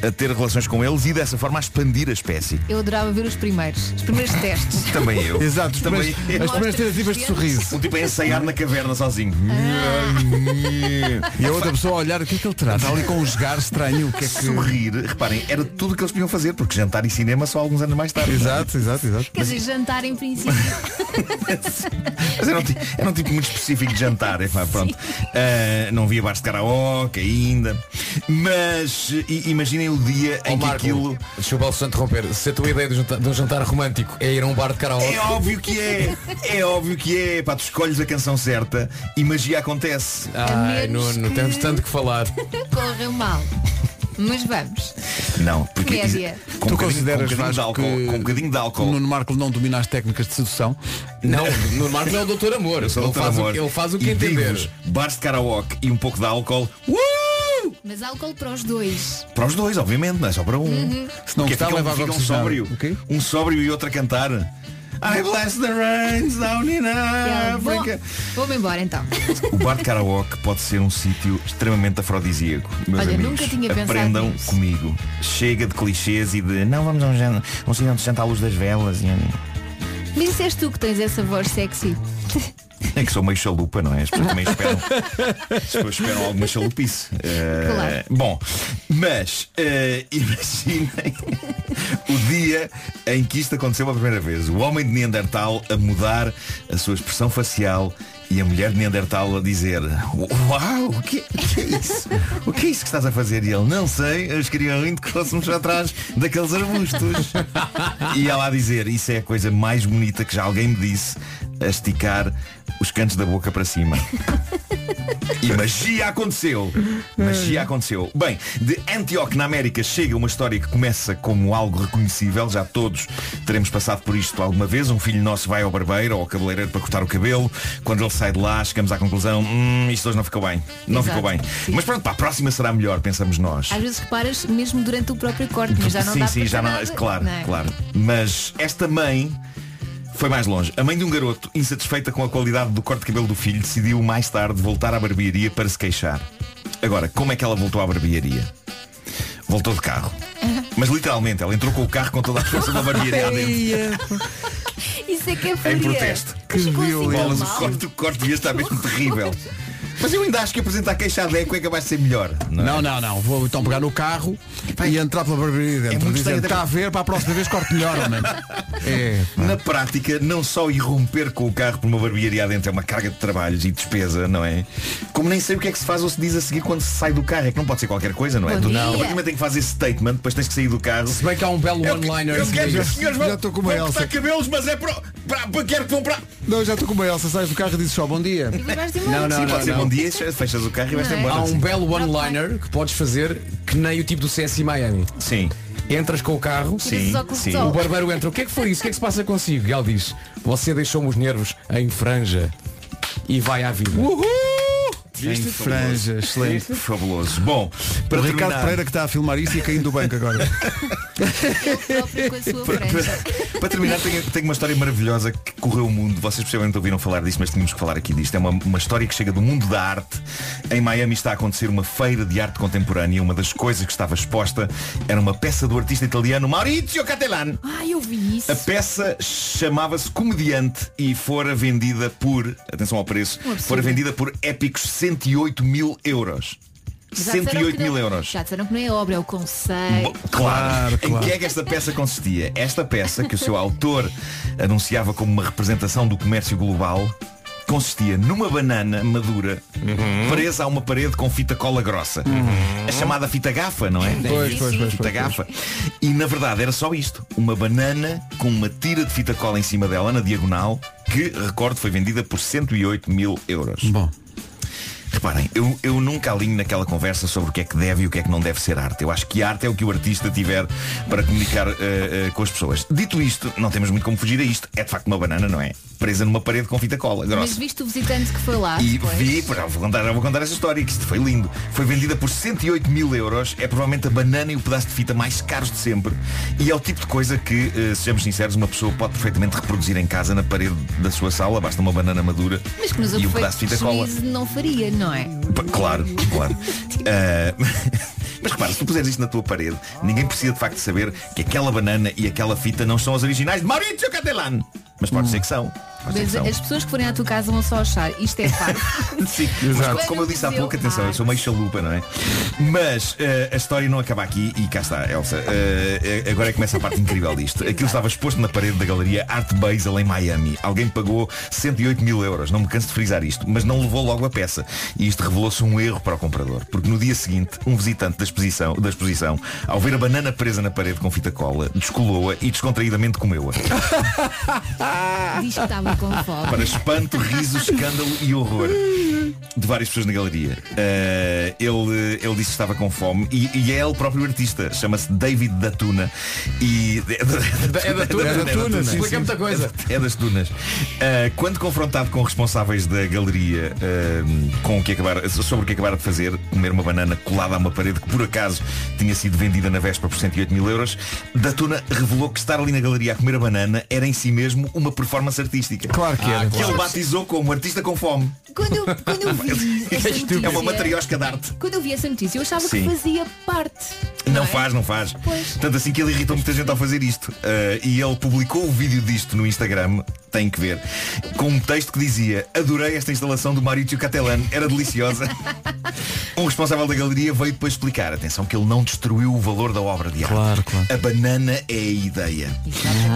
a ter relações com eles e dessa forma a expandir a espécie.
Eu adorava ver os primeiros, os primeiros testes.
Também eu.
Exato, os
Também
primeiros- as primeiras tentativas de sorriso.
Um tipo a ensaiar na caverna sozinho.
E a outra pessoa a olhar o que é que ele terá. Está ali com um jogar estranho. O que é que...
Sorrir, reparem, era tudo o que eles podiam fazer, porque jantar e cinema só alguns anos mais tarde.
Exato, exato, exato.
Quer dizer, jantar em princípio.
Mas era um, ti- era um tipo muito específico de jantar. epá, pronto. Ah, não via bares de karaoke ainda. Mas i- imaginem o dia
Ó
em que
Marco,
aquilo.
Desculpa só interromper. Se a tua ideia de um jantar, de um jantar romântico é ir a um bar de karaoke.
É óbvio que é, é óbvio que é. Pá, tu escolhes a canção certa e magia acontece.
Ai, Nuno,
que-
temos tanto que falar.
Correu mal. Mas vamos.
Não, porque com
Tu
um bocadinho, com um
consideras
bocadinho de álcool,
que
com um bocadinho de álcool.
o Nuno Marco não domina as técnicas de sedução?
Não, Nuno Marco não é o doutor amor. Ele,
doutor
faz
amor.
o, ele faz o que
E
entender.
Bares de karaoke e um pouco de álcool. Uh!
Mas álcool para os dois.
Para os dois, obviamente, não é só para um.
Se não gostar,
um-
leva
fica um sóbrio.
O quê?
Um sóbrio e outro a cantar. I bless the rains down in Africa.
Vou-me embora então.
O bar de karaoke pode ser um sítio extremamente afrodisíaco. Meus
Olha,
amigos,
nunca tinha pensado
aprendam
nisso.
comigo. Chega de clichês e de não vamos a um jantar, um sítio onde se janta à luz das velas. E...
Mas és tu que tens essa voz sexy.
É que sou meio chalupa, não é? As pessoas também esperam. As pessoas esperam alguma chalupice. Eh,
Claro.
Bom, mas eh, imaginem o dia em que isto aconteceu pela primeira vez. O homem de Neandertal a mudar a sua expressão facial e a mulher de Neandertal a dizer Uau, o que, o que é isso? O que é isso que estás a fazer? E ele, não sei, eles queriam muito que fôssemos atrás daqueles arbustos. E ela a dizer, isso é a coisa mais bonita que já alguém me disse, a esticar os cantos da boca para cima. E magia aconteceu. Magia aconteceu. Bem, de Antioch na América chega uma história que começa como algo reconhecível. Já todos teremos passado por isto alguma vez. Um filho nosso vai ao barbeiro ou ao cabeleireiro para cortar o cabelo. Quando ele sai de lá, chegamos à conclusão, hum, isto hoje não ficou bem. Não
Exato,
ficou bem.
sim.
Mas pronto, para a próxima será melhor, pensamos nós.
Às vezes reparas mesmo durante o próprio corte, mas já não
sim,
dá
sim, já não.
nada,
Claro,
não é?
claro. Mas esta mãe foi mais longe. A mãe de um garoto, insatisfeita com a qualidade do corte de cabelo do filho, decidiu mais tarde voltar à barbearia para se queixar. Agora, como é que ela voltou à barbearia? Voltou de carro. Mas literalmente, ela entrou com o carro com toda a força da barbearia dentro.
Isso é que é
Em
fria.
protesto.
Mas ficou tão
Bolas, o
mal.
corte, o corte devia estar mesmo terrível. Mas eu ainda acho que apresentar queixa a Deco é capaz de ser melhor. Não, é?
Não, não, não. Vou então pegar no carro e entrar pela barbearia dentro. dizer,
estranho,
está a ver, para a próxima vez corte melhor, homem. É, pá.
Na prática, não só irromper com o carro por uma barbearia adentro é uma carga de trabalhos e despesa, não é? Como nem sei o que é que se faz ou se diz a seguir quando se sai do carro. É que não pode ser qualquer coisa, não é?
Bom
Tu,
dia.
a partir do momento em que esse statement, depois tens que sair do carro.
Se bem que há um belo
Eu,
one-liner.
eu quero que os senhores vão,
Já estou com uma
vão
Elsa.
cabelos, mas é para, para, quero que vão para.
Não, já estou com uma Elsa, sais do carro e dizes só bom dia.
Não, não, não, não.
Dia, fechas o carro e vais-te
é?
embora.
Há um belo one-liner que podes fazer que nem o tipo do CSI Miami.
Sim.
Entras com o carro,
Sim, sim.
o barbeiro entra, o que é que foi isso? O que é que se passa consigo? E ele diz, você deixou-me os nervos em franja e vai à vida.
Em franja, excelente.
Fabuloso. Bom, para
o Ricardo
terminar,
Pereira que está a filmar isso e caindo do banco agora.
Para, para- para terminar, tenho, tenho uma história maravilhosa que correu o mundo. Vocês possivelmente ouviram falar disso, mas tínhamos que falar aqui disto. É uma, uma história que chega do mundo da arte. Em Miami está a acontecer uma feira de arte contemporânea. Uma das coisas que estava exposta era uma peça do artista italiano Maurizio Cattelan.
Ai, eu vi isso.
A peça chamava-se Comediante e fora vendida por, atenção ao preço, fora vendida por épicos 108 mil euros.
Já disseram
108
que
mil
não-
euros.
Já disseram que não é obra, é o conceito.
Bom, Claro,
Claro,
Em que é que esta peça consistia? Esta peça, que o seu autor anunciava como uma representação do comércio global, consistia numa banana madura presa a uma parede com fita cola grossa. A chamada fita gafa, não é?
Pois, pois, pois,
Fita
pois,
gafa. E na verdade era só isto. Uma banana com uma tira de fita cola em cima dela, na diagonal, que, recordo, foi vendida por 108 mil euros.
Bom,
Reparem, eu, eu nunca alinho naquela conversa sobre o que é que deve e o que é que não deve ser arte. Eu acho que arte é o que o artista tiver para comunicar eh, eh, com as pessoas. Dito isto, não temos muito como fugir a isto. É de facto uma banana, não é? Presa numa parede com fita cola
Mas
grossa.
viste o visitante que foi lá
E
depois?
vi, pá, vou contar, vou contar essa história, que isto foi lindo. Foi vendida por 108 mil euros. É provavelmente a banana e o pedaço de fita mais caros de sempre. E é o tipo de coisa que, eh, sejamos sinceros, uma pessoa pode perfeitamente reproduzir em casa na parede da sua sala. Basta uma banana madura
Mas que nos
e um pedaço de fita cola.
não faria, não é?
P- Claro, claro. Ah, mas repara, se tu puseres isto na tua parede, ninguém precisa de facto saber que aquela banana e aquela fita não são as originais de Maurizio Cattelan. Mas pode ser que são.
Mas as pessoas que forem à tua casa vão só achar isto é fácil.
Sim, mas como eu disse há pouco, atenção, eu sou meio chalupa, não é? Mas eh, a história não acaba aqui e cá está, Elsa. Eh, agora é começa a parte incrível disto. Aquilo estava exposto na parede da galeria Art Basel em Miami. Alguém pagou 108 mil euros, não me canso de frisar isto, mas não levou logo a peça. E isto revelou-se um erro para o comprador. Porque no dia seguinte, um visitante da exposição, da exposição ao ver a banana presa na parede com fita cola, descolou-a e descontraídamente comeu-a.
Diz que estava.
Para espanto, riso, escândalo e horror de várias pessoas na galeria. Eh, ele, ele disse que estava com fome e, e é ele próprio artista, chama-se David Datuna. E é da,
É da Tuna,
é da Tuna, sim,
explica
sim.
muita coisa.
É das Tunas. Eh, quando confrontado com responsáveis da galeria eh, com o que acabar, sobre o que acabaram de fazer, comer uma banana colada a uma parede que por acaso tinha sido vendida na véspera por 108 mil euros, Datuna revelou que estar ali na galeria a comer a banana era em si mesmo uma performance artística.
Claro que era.
Que ele batizou como artista com fome.
Quando eu, quando eu vi essa
É uma
notícia-
matriosca de arte.
Quando eu vi essa notícia, eu achava
Sim.
que fazia parte.
Não
é?
faz, não faz.
Pois.
Tanto assim que ele irritou muita gente ao fazer isto. Uh, e ele publicou o vídeo disto no Instagram, tem que ver, com um texto que dizia Adorei esta instalação do Maurício Catalan, era deliciosa. um responsável da galeria veio depois explicar, atenção, que ele não destruiu o valor da obra de arte.
Claro, claro.
A banana é a ideia.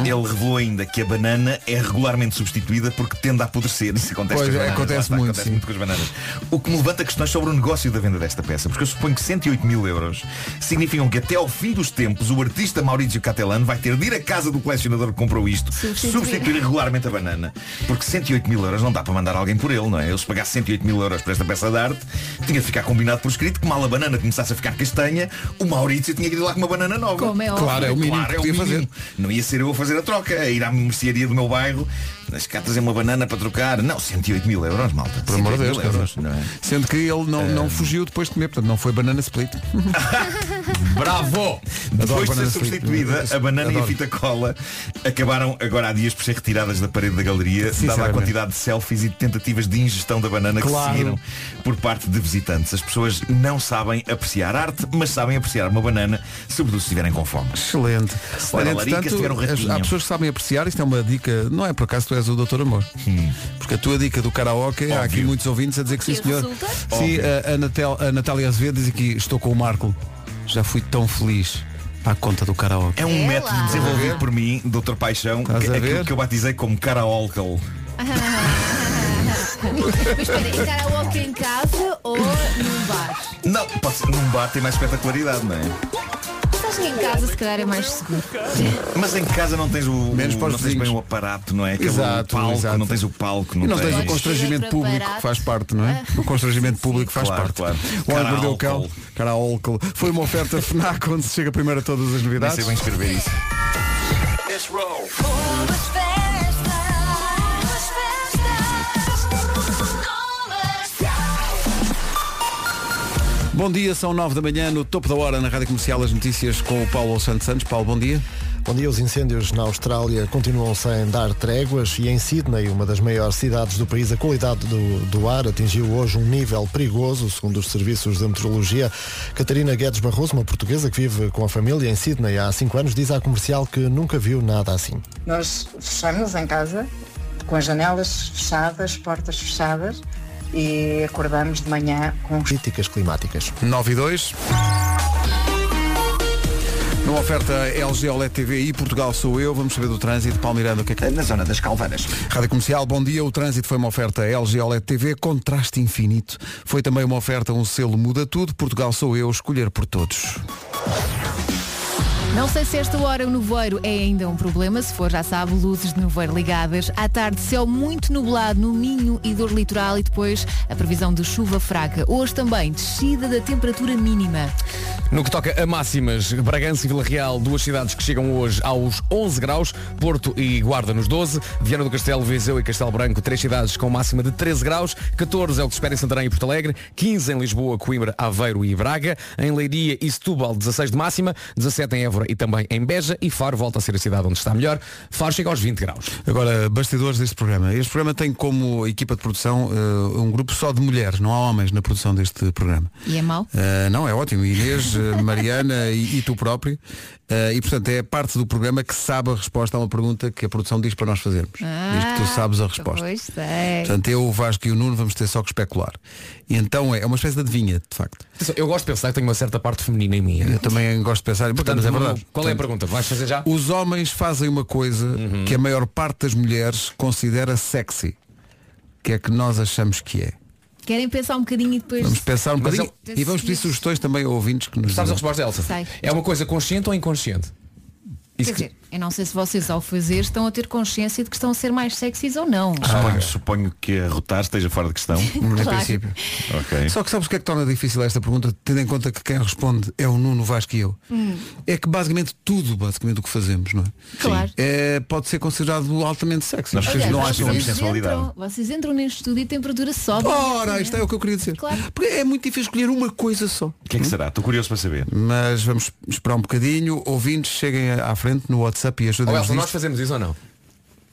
Ele revelou ainda que a banana é regularmente substituída porque tende a apodrecer. Isso acontece
Pois
com as bananas.
acontece
está,
muito,
acontece muito com as bananas. O que me levanta questões sobre o negócio da venda desta peça. Porque eu suponho que 108 mil euros significam que até ao fim dos tempos o artista Maurício Catalan vai ter de ir à casa do colecionador que comprou isto,
Substituir.
substituir regularmente a banana. Porque 108 mil euros não dá para mandar alguém por ele, não é? Eu se pagasse 108 mil euros por esta peça de arte, tinha de ficar combinado por escrito que mal a banana começasse a ficar castanha, o Maurício tinha que ir lá com uma banana nova.
Como é óbvio.
Claro, é o mínimo
Claro, é o
podia fazer.
mínimo. Não ia ser eu a fazer a troca, a ir à mercearia do meu bairro, mas cá trazer uma banana para trocar. Não, 108 mil euros, malta.
Por amor de
108
Deus,
euros, não é?
Sendo que ele não, não fugiu depois de comer, portanto não foi banana split.
Bravo!
Depois de ser substituída, a banana e a fita cola acabaram agora há dias por ser retiradas da parede da galeria, dada a quantidade de selfies e de tentativas de ingestão da banana que
Claro.
se seguiram por parte de visitantes. As pessoas não sabem apreciar arte, mas sabem apreciar uma banana, sobretudo se estiverem com fome.
Excelente.
Olha, Larica, se tiver um
as- há pessoas que sabem apreciar, isto é uma dica, não é por acaso tu és o doutor Amor. Porque a tua dica do karaoke, há aqui
Óbvio.
muitos ouvintes a dizer que sim senhor.
resulta?
Sim,
Óbvio.
a, a, Natel- a Natália Azevedo diz aqui, estou com o Marco. Já fui tão feliz à conta do karaoke.
É um
Ela.
método desenvolvido por mim, Dr. Paixão,
Estás
que,
a
aquilo
ver?
que eu batizei como karaoke.
Mas espera, em karaoke em casa ou num bar?
Não, pode ser, num bar tem mais espetacularidade, não é?
Mas acho que em casa se calhar é mais seguro.
Mas em casa não tens o
Menos
o-
para os
não tens bem o aparato, não é? Aquele
Exato,
palco,
exato.
não tens o palco,
E não tens o constrangimento público que faz parte, não é? O constrangimento público faz
Claro,
parte.
claro.
O homem perdeu o cão. Karaoke. Foi uma oferta FNAC onde se chega primeiro a todas as
Nem
novidades.
sei bem escrever isso.
Bom dia, são nove da manhã, no topo da hora na Rádio Comercial as notícias com o Paulo Santos Santos. Paulo, bom dia.
Bom dia, os incêndios na Austrália continuam sem dar tréguas e em Sydney, uma das maiores cidades do país, a qualidade do, do ar atingiu hoje um nível perigoso, segundo os serviços de meteorologia. Catarina Guedes Barroso, uma portuguesa que vive com a família em Sydney há cinco anos, diz à comercial que nunca viu nada assim.
Nós fechamos em casa, com as janelas fechadas, portas fechadas e acordamos de manhã com
Críticas climáticas.
9 e 2. Numa oferta LG OLED TV e Portugal sou eu, vamos saber do trânsito. Paulo Miranda, o que é que
Na zona das Calvanas.
Rádio Comercial, bom dia. O trânsito foi uma oferta LG OLED TV, contraste infinito. Foi também uma oferta, um selo muda tudo. Portugal sou eu, escolher por todos.
Não sei se esta hora o nevoeiro é ainda um problema, se for já sabe, luzes de nevoeiro ligadas. À tarde, céu muito nublado no Minho e dor litoral e depois a previsão de chuva fraca. Hoje também, descida da temperatura mínima.
No que toca a máximas, Bragança e Vila Real, duas cidades que chegam hoje aos 11 graus, Porto e Guarda nos 12, Viana do Castelo, Viseu e Castelo Branco, três cidades com máxima de 13 graus, 14 é o que se espera em Santarém e Porto Alegre, 15 em Lisboa, Coimbra, Aveiro e Braga, em Leiria e Setúbal 16 de máxima, 17 em Évora e também em Beja e Faro volta a ser a cidade onde está melhor, Faro chega aos 20 graus.
Agora, bastidores deste programa. Este programa tem como equipa de produção eh, um grupo só de mulheres, não há homens na produção deste programa.
E é mau?
Uh, não, é ótimo. Inês, uh, Mariana e, e tu próprio. Uh, e portanto é a parte do programa que sabe a resposta a uma pergunta que a produção diz para nós fazermos. diz que tu sabes a resposta.
Pois sei.
Portanto, eu, o Vasco e o Nuno vamos ter só que especular. E então é, é uma espécie de adivinha, de facto.
Eu gosto de pensar que tenho uma certa parte feminina em mim.
Eu também gosto de pensar,
Portanto,
mas é verdade.
qual é a
Portanto,
pergunta? Vais fazer já?
Os homens fazem uma coisa
Uhum.
que a maior parte das mulheres considera sexy. Que é que nós achamos que é.
Querem pensar um bocadinho e depois.
Vamos pensar um
Mas
bocadinho e vamos pedir sugestões também a ouvintes que nos
Sabes a resposta, Elsa?
Sei.
É uma coisa consciente ou inconsciente?
Quer dizer, eu não sei se vocês ao fazer estão a ter consciência de que estão a ser mais sexys ou não.
Suponho, suponho que a rotar esteja fora de questão.
Em
Claro.
princípio.
ok.
Só que sabes o que é que torna difícil esta pergunta, tendo em conta que quem responde é o Nuno Vasco e eu.
Hum.
É que basicamente tudo, basicamente o que fazemos, não é?
Claro.
É, pode ser considerado altamente sexy.
Nós
Vocês
Aliás,
não acham
vocês, entram, vocês entram neste estúdio e a temperatura sobe.
Ora, isto é o que eu queria dizer.
Claro.
Porque é muito difícil escolher uma coisa só.
O que é que será? Estou curioso para saber.
Mas vamos esperar um bocadinho. Ouvintes, cheguem à frente no WhatsApp e
Ou
ajudem-nos
Elsa, nós fazemos isso ou não?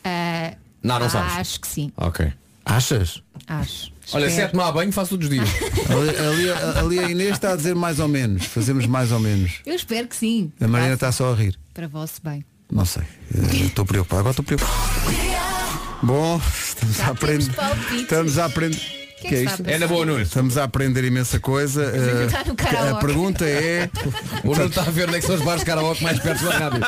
Ah,
Não, não sabes.
Acho que sim.
Ok.
Achas?
Acho.
Olha,
Espero.
se é tomar banho, faço todos os dias.
Ali, ali- ali a Inês está a dizer mais ou menos. Fazemos mais ou menos.
Eu espero que sim.
A Marina está só a rir.
Para vosso bem.
Não sei. Eh, Estou preocupado. Agora estou preocupado. Bom, estamos a aprender. Estamos a aprender.
Que é que está a passar?
É na boa, Nuno.
Estamos a aprender imensa coisa.
No
a pergunta é
O Nuno está a ver onde é que são os bares de karaoke mais perto da rádio.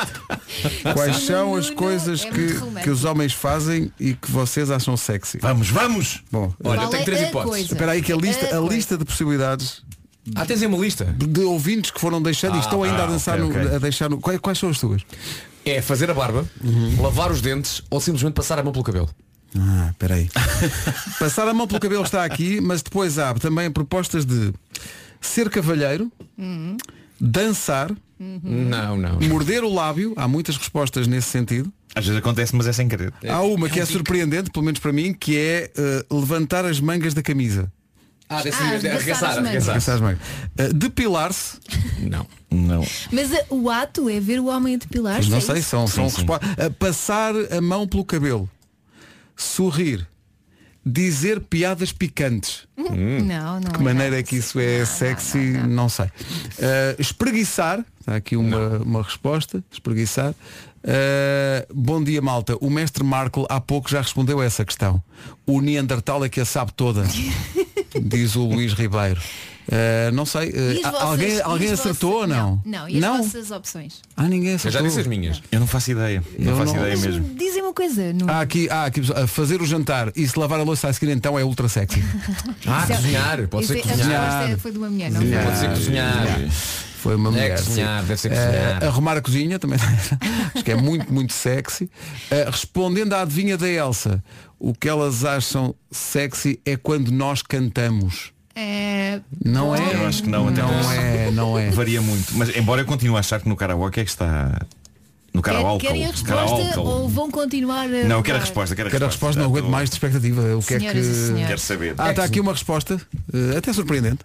quais são as coisas
é
que, que os homens fazem e que vocês acham sexy?
Vamos, vamos!
Bom,
Olha, eu tenho
é
três
a
hipóteses.
coisa?
espera aí que a lista, a lista de possibilidades
Ah, tens aí uma lista?
de ouvintes que foram deixando e estão ainda a
ah,
dançar
ok,
no-
ok.
a deixar no. Quais, quais são as tuas?
É fazer a barba, lavar os dentes ou simplesmente passar a mão pelo cabelo.
Ah, espera aí. Passar a mão pelo cabelo está aqui, mas depois há também propostas de ser cavalheiro, dançar,
Não, não.
morder o lábio, há muitas respostas nesse sentido.
Às vezes acontece, mas é sem querer.
Há uma que é surpreendente, pelo menos para mim, que é eh, levantar as mangas da camisa.
Ah, desse,
Ah,
de
arregaçar
arregaçar, arregaçar.
Eh, Depilar-se,
Não.
Não.
Mas ah, o ato é ver o homem a depilar-se.
não
é
sei,
isso?
são, são
sim.
eh, passar a mão pelo cabelo, sorrir, dizer piadas picantes.
Não, não.
Que maneira é que isso é sexy, não, sei. Eh, espreguiçar, está aqui uma, uma resposta, espreguiçar. Eh, bom dia malta, o mestre Marco há pouco já respondeu a essa questão. O Neandertal é que a sabe toda, diz o Luís Ribeiro. Eh, não sei,
vossas-
alguém, alguém acertou ou
vossas-
não?
Não, e as vossas opções?
Ah, ninguém
Eu
acertou.
já disse as minhas.
Eu não faço ideia. Não
Eu
faço
não-
ideia
Mas
mesmo.
dizem uma coisa. Não...
Há aqui, há aqui a fazer o jantar e se lavar a louça a seguir então é ultra sexy.
Ah,
é-
cozinhar. Pode ser
é- a
cozinhar.
é- foi de uma mulher, não
Cozinhar.
foi?
Pode ser cozinhar.
Foi uma
É
mulher.
cozinhar,
sim.
deve ser
Eh,
cozinhar.
arrumar a cozinha também. Acho que é muito, muito sexy. Eh, respondendo à adivinha da Elsa, o que elas acham sexy é quando nós cantamos.
É...
Não é?
Eu acho que não, até
Não é, não é.
Varia muito. Mas embora eu continue a achar que no karaoke é que está. No karaoke.
Querem a resposta ou vão continuar a...
Não, eu quero a resposta, quero a
Quero a
resposta.
resposta, não aguento mais de expectativa. O que é
Senhoras e
que.
Quero saber.
Ah, está aqui uma resposta, eh, até surpreendente,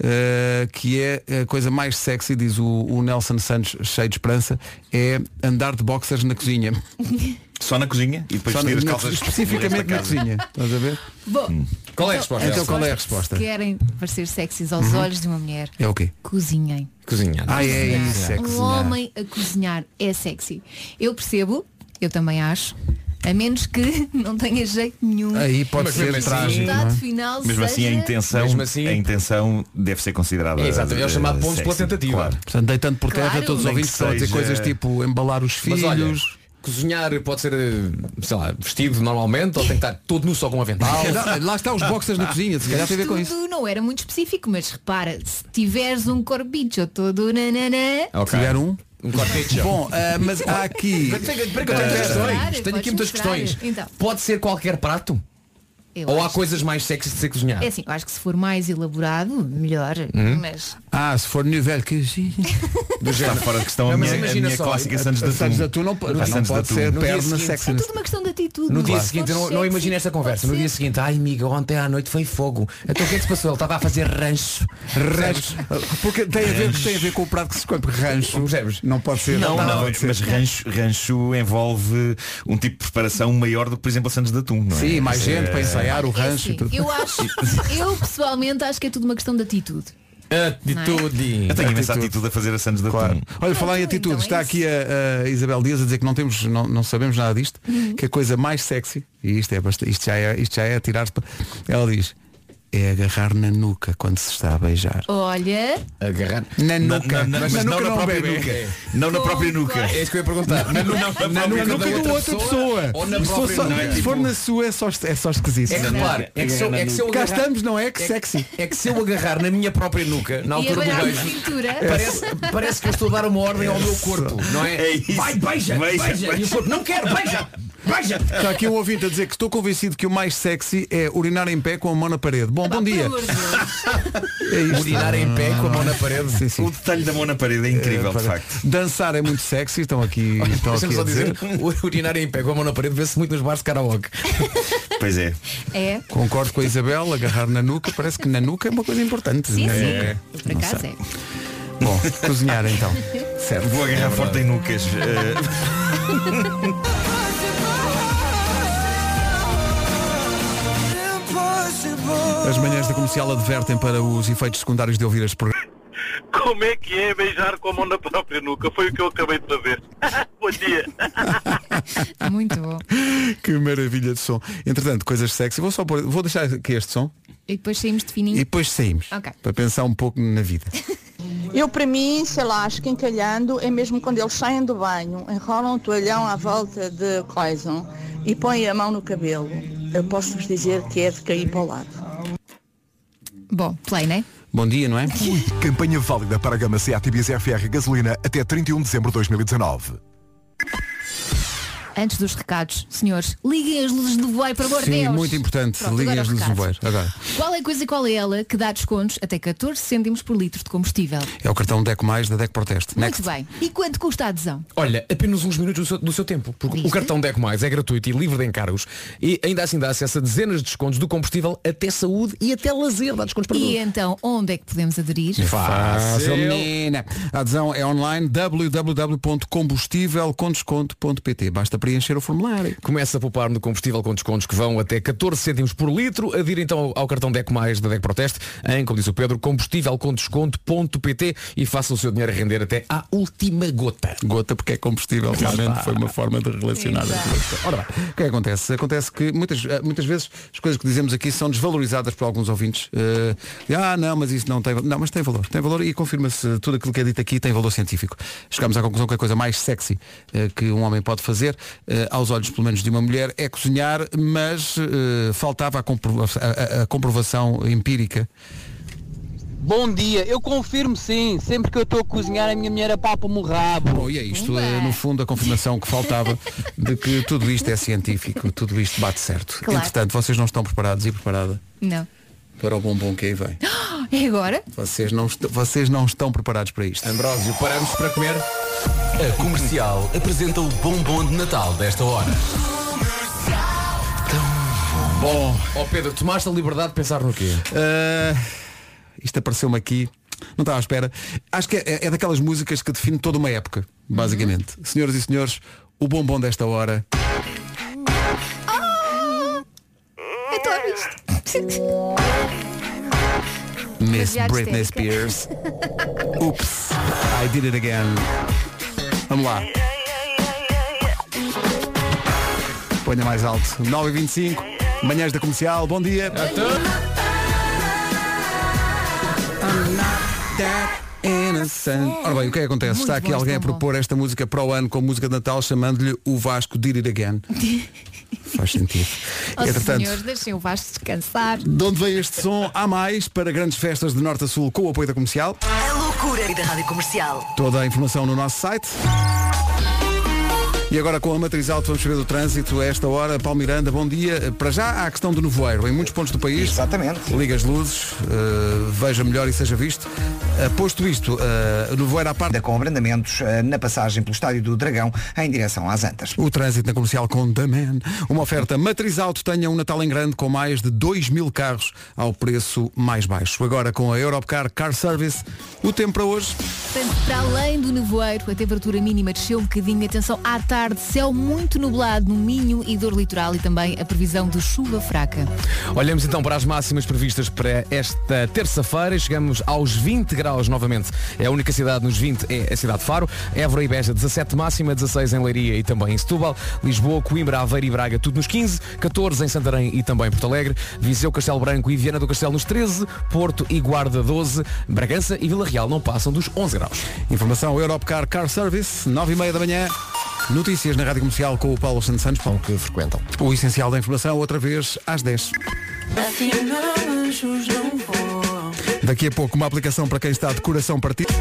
eh, que é a coisa mais sexy, diz o, o Nelson Santos, cheio de esperança, é andar de boxers na cozinha.
Só na cozinha e depois
Só
as
na-
calças
especificamente na
casa.
cozinha. Estás a ver?
Bom,
Qual é a resposta?
Então
Elsa?
qual é a resposta?
se querem parecer sexys aos olhos de uma mulher,
É o quê?
cozinhem.
Cozinhar.
Ah, é isso, é
um
cozinhar.
homem a cozinhar é sexy. Eu percebo, eu também acho, a menos que não tenha jeito nenhum.
Aí pode
Mas
ser
mesmo assim-
trágico. não
resultado
é?
final
Mesmo assim a
seja-
intenção,
Mesmo assim-
a intenção deve ser considerada.
É, exato, é o
eh,
chamado pontos pela tentativa.
Claro.
Portanto, deitando por terra
Claro.
todos os
Nem
ouvintes
que
estão a dizer
seja-
coisas tipo embalar os
Mas olha,
filhos.
Cozinhar pode ser, eh, sei lá, vestido normalmente ou tem que estar todo nu só com um avental.
Lá- está os boxers na cozinha, se calhar tem a ver com isso.
Não era muito específico, mas repara, se tiveres um corbicho todo nananã,
Ok.
Tiver um.
Um cortejo.
Bom, ah, mas há aqui.
Espera que eu tenho questões. Aqui muitas
mostrar.
questões.
Então.
Pode ser qualquer prato?
Eu
Ou há
acho-
coisas mais sexys de ser cozinhado?
É assim, eu acho que se for mais elaborado, melhor.
Hum?
Mas
Ah, se for nível que
Do
Está fora de questão a
Não, mas
minha, a
imagina
minha
só,
clássica Santos de
Santos
Atum.
Atum não, pode-
A
não
de
pode
Atum.
ser perna
seguinte-
é tudo uma questão de atitude.
No dia
Claro.
seguinte, eu não, não
sexy,
esta conversa. No dia seguinte, ai amiga, ontem à noite foi fogo. Então o que é que se passou? Ele estava a fazer rancho.
Rancho. Porque tem a, ver, tem a ver com o prato que se come. Porque rancho
Percebes?
não pode ser.
Não, não, mas rancho, rancho envolve um tipo de preparação maior do que, por exemplo, a Santos de Atum, não é?
Sim, mais gente para ensaiar o
É
rancho
assim,
e tudo.
eu acho, eu pessoalmente acho que é tudo uma questão de atitude.
Atitude.
Eu tenho imensa
Atitude.
atitude a fazer a Santos de
Claro. Olha, falar em
então,
atitude,
então é
está
isso.
aqui a, a Isabel Dias a dizer que não temos, não, não sabemos nada disto, que a coisa mais sexy, e isto, é bastante, isto já é, isto já é tirar para. Ela diz, é agarrar na nuca quando se está a beijar.
Olha,
Agarrar.
Na
Na-
nuca,
na- na-
mas
mas
na
não
nuca
na
não
própria
bebe.
nuca. Não na própria nuca.
É isso que eu ia perguntar. Na, na
na
nuca
Na nuca
da
da outra pessoa.
Ou na
Se for,
própria
só-
nuca.
se for na sua é só, é só esquisito.
É que repare, é que se eu, é que se eu
Cá
agarrar-
estamos, não é? Que
é
sexy.
É que se eu agarrar na minha própria nuca, na
e
altura do beijo, parece, parece que eu estou a dar uma ordem ao meu corpo, não é?
É isso.
Vai, beija,
Beija,
beija,
beija.
E o corpo, não quero, beija.
Está aqui um ouvinte a dizer que estou convencido que o mais sexy é urinar em pé com a mão na parede. Bom, bom dia. É isto.
Urinar em pé com a mão na parede.
Sim, sim.
O detalhe da mão na parede é incrível,
É,
de facto.
Dançar é muito sexy, estão aqui, estão aqui a dizer.
urinar em pé com a mão na parede vê-se muito nos bares de karaoke.
Pois é.
É,
Concordo com a Isabel, agarrar na nuca, parece que na nuca é uma coisa importante.
sim,
né?
sim.
É.
Por acaso é.
Bom, cozinhar então. Certo.
Vou agarrar forte em nucas.
As manhãs da comercial advertem para os efeitos secundários de ouvir este programa.
Como é que é beijar com a mão na própria nuca? Foi o que eu acabei de fazer. Bom dia.
Muito bom.
Que maravilha de som. Entretanto, coisas sexy. Vou só pôr, vou deixar aqui este som
E depois saímos de
e
fininho.
depois saímos.
Ok.
Para pensar um pouco na vida.
Eu, para mim, sei lá, acho que encalhando é mesmo quando eles saem do banho, enrolam um toalhão à volta de coisa e põem a mão no cabelo. Eu posso-vos dizer que é de cair para o lado.
Bom, play, né?
Bom dia, não é?
Campanha válida para a gama Seat Ibiza FR gasolina até 31 de dezembro de 2019.
Antes dos recados, senhores, liguem as luzes do voeiro, por amor de
Sim,
Deus.
muito importante.
Pronto,
Liguem
agora
as luzes do
recados.
voeiro. Agora.
Qual é a coisa e qual é ela que dá descontos até 14 cêntimos por litro de combustível?
É o cartão Deco Mais da Deco Proteste.
Muito bem. E quanto custa a adesão?
Olha, apenas uns minutos do seu, do seu tempo, porque o cartão Deco Mais é gratuito e livre de encargos e ainda assim dá acesso a dezenas de descontos do combustível até saúde e até lazer, dá descontos para
E
tudo.
então, onde é que podemos aderir?
Fácil, menina. A adesão é online www.combustívelcondesconto.pt Basta preencher o formulário.
Começa a poupar no combustível com descontos que vão até 14 cêntimos por litro. Adira então ao cartão Deco Mais da Deco Proteste em, como disse o Pedro, combustívelcondesconto.pt e faça o seu dinheiro render até à última gota.
Gota porque é combustível, realmente foi uma forma de relacionar as coisas. Ora bem, o que é que acontece? Acontece que muitas, eh, muitas vezes as coisas que dizemos aqui são desvalorizadas por alguns ouvintes. Eh, ah, não, mas isso não tem valor. Não, mas tem valor. Tem valor e confirma-se tudo aquilo que é dito aqui tem valor científico. Chegamos à conclusão que a coisa mais sexy eh, que um homem pode fazer, aos olhos pelo menos de uma mulher, é cozinhar, mas eh, faltava a, comprova- a- a- comprovação empírica.
Bom dia, eu confirmo sim, sempre que eu estou a cozinhar a minha mulher apalpa-me o rabo.
Bom, e é isto, é, no fundo, a confirmação que faltava de que tudo isto é científico, tudo isto bate certo.
Claro.
Entretanto, vocês não estão preparados e preparada
Não.
para o bombom que aí vem.
É agora?
Vocês não, vocês não estão preparados para isto.
Ambrósio, paramos para comer.
A comercial apresenta o bombom de Natal desta hora.
Bom, ó Pedro, tomaste a liberdade de pensar no quê?
Ah, isto apareceu-me aqui. Não estava à espera. Acho que é, é daquelas músicas que define toda uma época, basicamente. Senhoras e senhores, o bombom desta hora
Então é isto.
Miss Britney. Spears. Oops, I did it again. Vamos lá. Ponha mais alto. 9h25, manhãs da comercial, bom dia. Innocent. Ora bem, o que é que acontece?
Muito
Está aqui
bom
alguém a propor esta música para o ano como música de Natal, chamando-lhe o Vasco Did It Again. Faz sentido.
Oh,
Entretanto,
senhores, deixem o Vasco descansar.
de onde vem este som? Há mais para grandes festas de norte a sul com o apoio da comercial.
A loucura da Rádio Comercial.
Toda a informação no nosso site. E agora com a matriz alto vamos saber do trânsito. A esta hora, Paulo Miranda, bom dia. Para já há a questão do nevoeiro em muitos pontos do país.
Exatamente.
Liga as luzes, eh, veja melhor e seja visto. Eh, posto isto, uh, nevoeiro à parte.
Com abrandamentos eh, na passagem pelo Estádio do Dragão em direção às Antas.
O trânsito na comercial com The Man. Uma oferta matriz alto tenha um Natal em grande com mais de 2 mil carros ao preço mais baixo. Agora com a Europcar Car Service, o tempo para hoje.
Portanto, para além do nevoeiro, a temperatura mínima desceu um bocadinho. Atenção, à tarde, céu muito nublado no Minho e dor litoral e também a previsão de chuva fraca.
Olhamos então para as máximas previstas para esta terça-feira. Chegamos aos 20 graus novamente. É a única cidade nos 20 é a cidade de Faro. Évora e Beja 17 máxima, 16 em Leiria e também em Setúbal. Lisboa, Coimbra, Aveiro e Braga tudo nos 15. 14 em Santarém e também em Porto Alegre. Viseu, Castelo Branco e Viana do Castelo nos 13. Porto e Guarda 12. Bragança e Vila Real não passam dos 11 graus.
Informação Europcar Car Service, 9 e meia da manhã. Notícias na Rádio Comercial com o Paulo Santos Santos. Paulo
que frequentam.
O essencial da informação, outra vez às 10. Daqui a pouco uma aplicação para quem está de coração partido.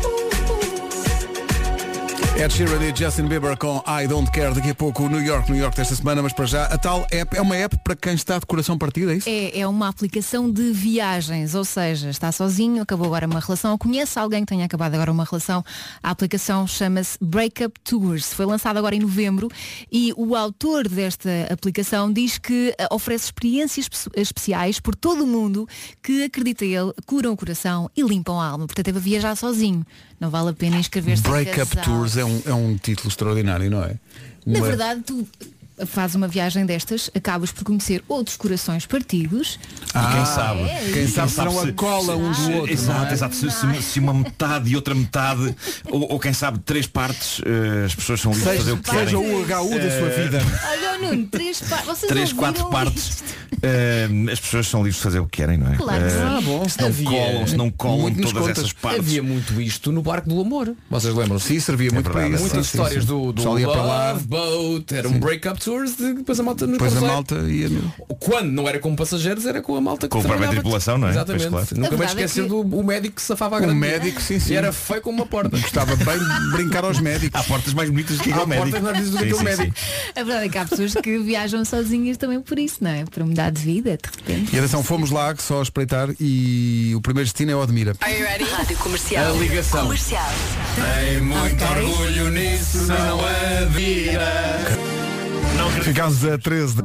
Ed Sheeran e Justin Bieber com I Don't Care. Daqui a pouco o New York, New York desta semana, mas para já a tal app é uma app para quem está de coração partido, é isso?
É, é uma aplicação de viagens, ou seja, está sozinho, acabou agora uma relação, ou conhece alguém que tenha acabado agora uma relação. A aplicação chama-se Breakup Tours. Foi lançada agora em novembro e o autor desta aplicação diz que eh, oferece experiências espe- especiais por todo o mundo que, acredita ele, curam o coração e limpam a alma. Portanto, deve viajar sozinho. Não vale a pena inscrever-se
Breakup. Tours é um, é um título extraordinário, não é?
Na
Uma-
verdade, tu faz uma viagem destas, acabas por conhecer outros corações partidos.
E quem sabe?
É,
quem sabe serão
se-
a cola um do outro,
Exato,
é?
exato. Se, se- se uma metade e outra metade, ou, ou quem sabe três partes, eh, as pessoas são livres de fazer o que
Seja
querem.
o HU da sua vida.
Olha o Nuno, três
Três, quatro partes. eh, as pessoas são livres de fazer o que querem, não é?
Claro que
Eh.
Ah,
bom.
Se não
Havia-
colam, se não colam todas
contas.
essas partes.
Havia muito isto no Barco do Amor. Vocês lembram?
Sim, servia muito para isso.
Muitas
Sim,
histórias
sim.
do, do
para lá.
Love Boat, eram
Sim.
break-up de depois a malta nos
Depois a malta ia. no-
Quando não era com passageiros, era com a malta que
Com a própria
trabalhava.
tripulação, não é?
Exatamente.
Pois, claro.
Nunca mais
verdade é
esquecer
que-
do o médico que safava a
O
grande.
médico, sim, sim.
E era feio como uma porta.
Gostava bem de brincar aos médicos.
Há portas mais bonitas do que
Há
aquele médico.
portas mais bonitas do que
Sim,
aquele
sim, sim.
médico.
A verdade é que há pessoas que viajam sozinhas também por isso, não é? Para mudar de vida, de repente.
E atenção, fomos lá só a espreitar e o primeiro destino é o Admira.
Rádio Comercial.
A ligação.
Comercial.
Tem muito orgulho nisso, não admira.
Ficámos a 13 de...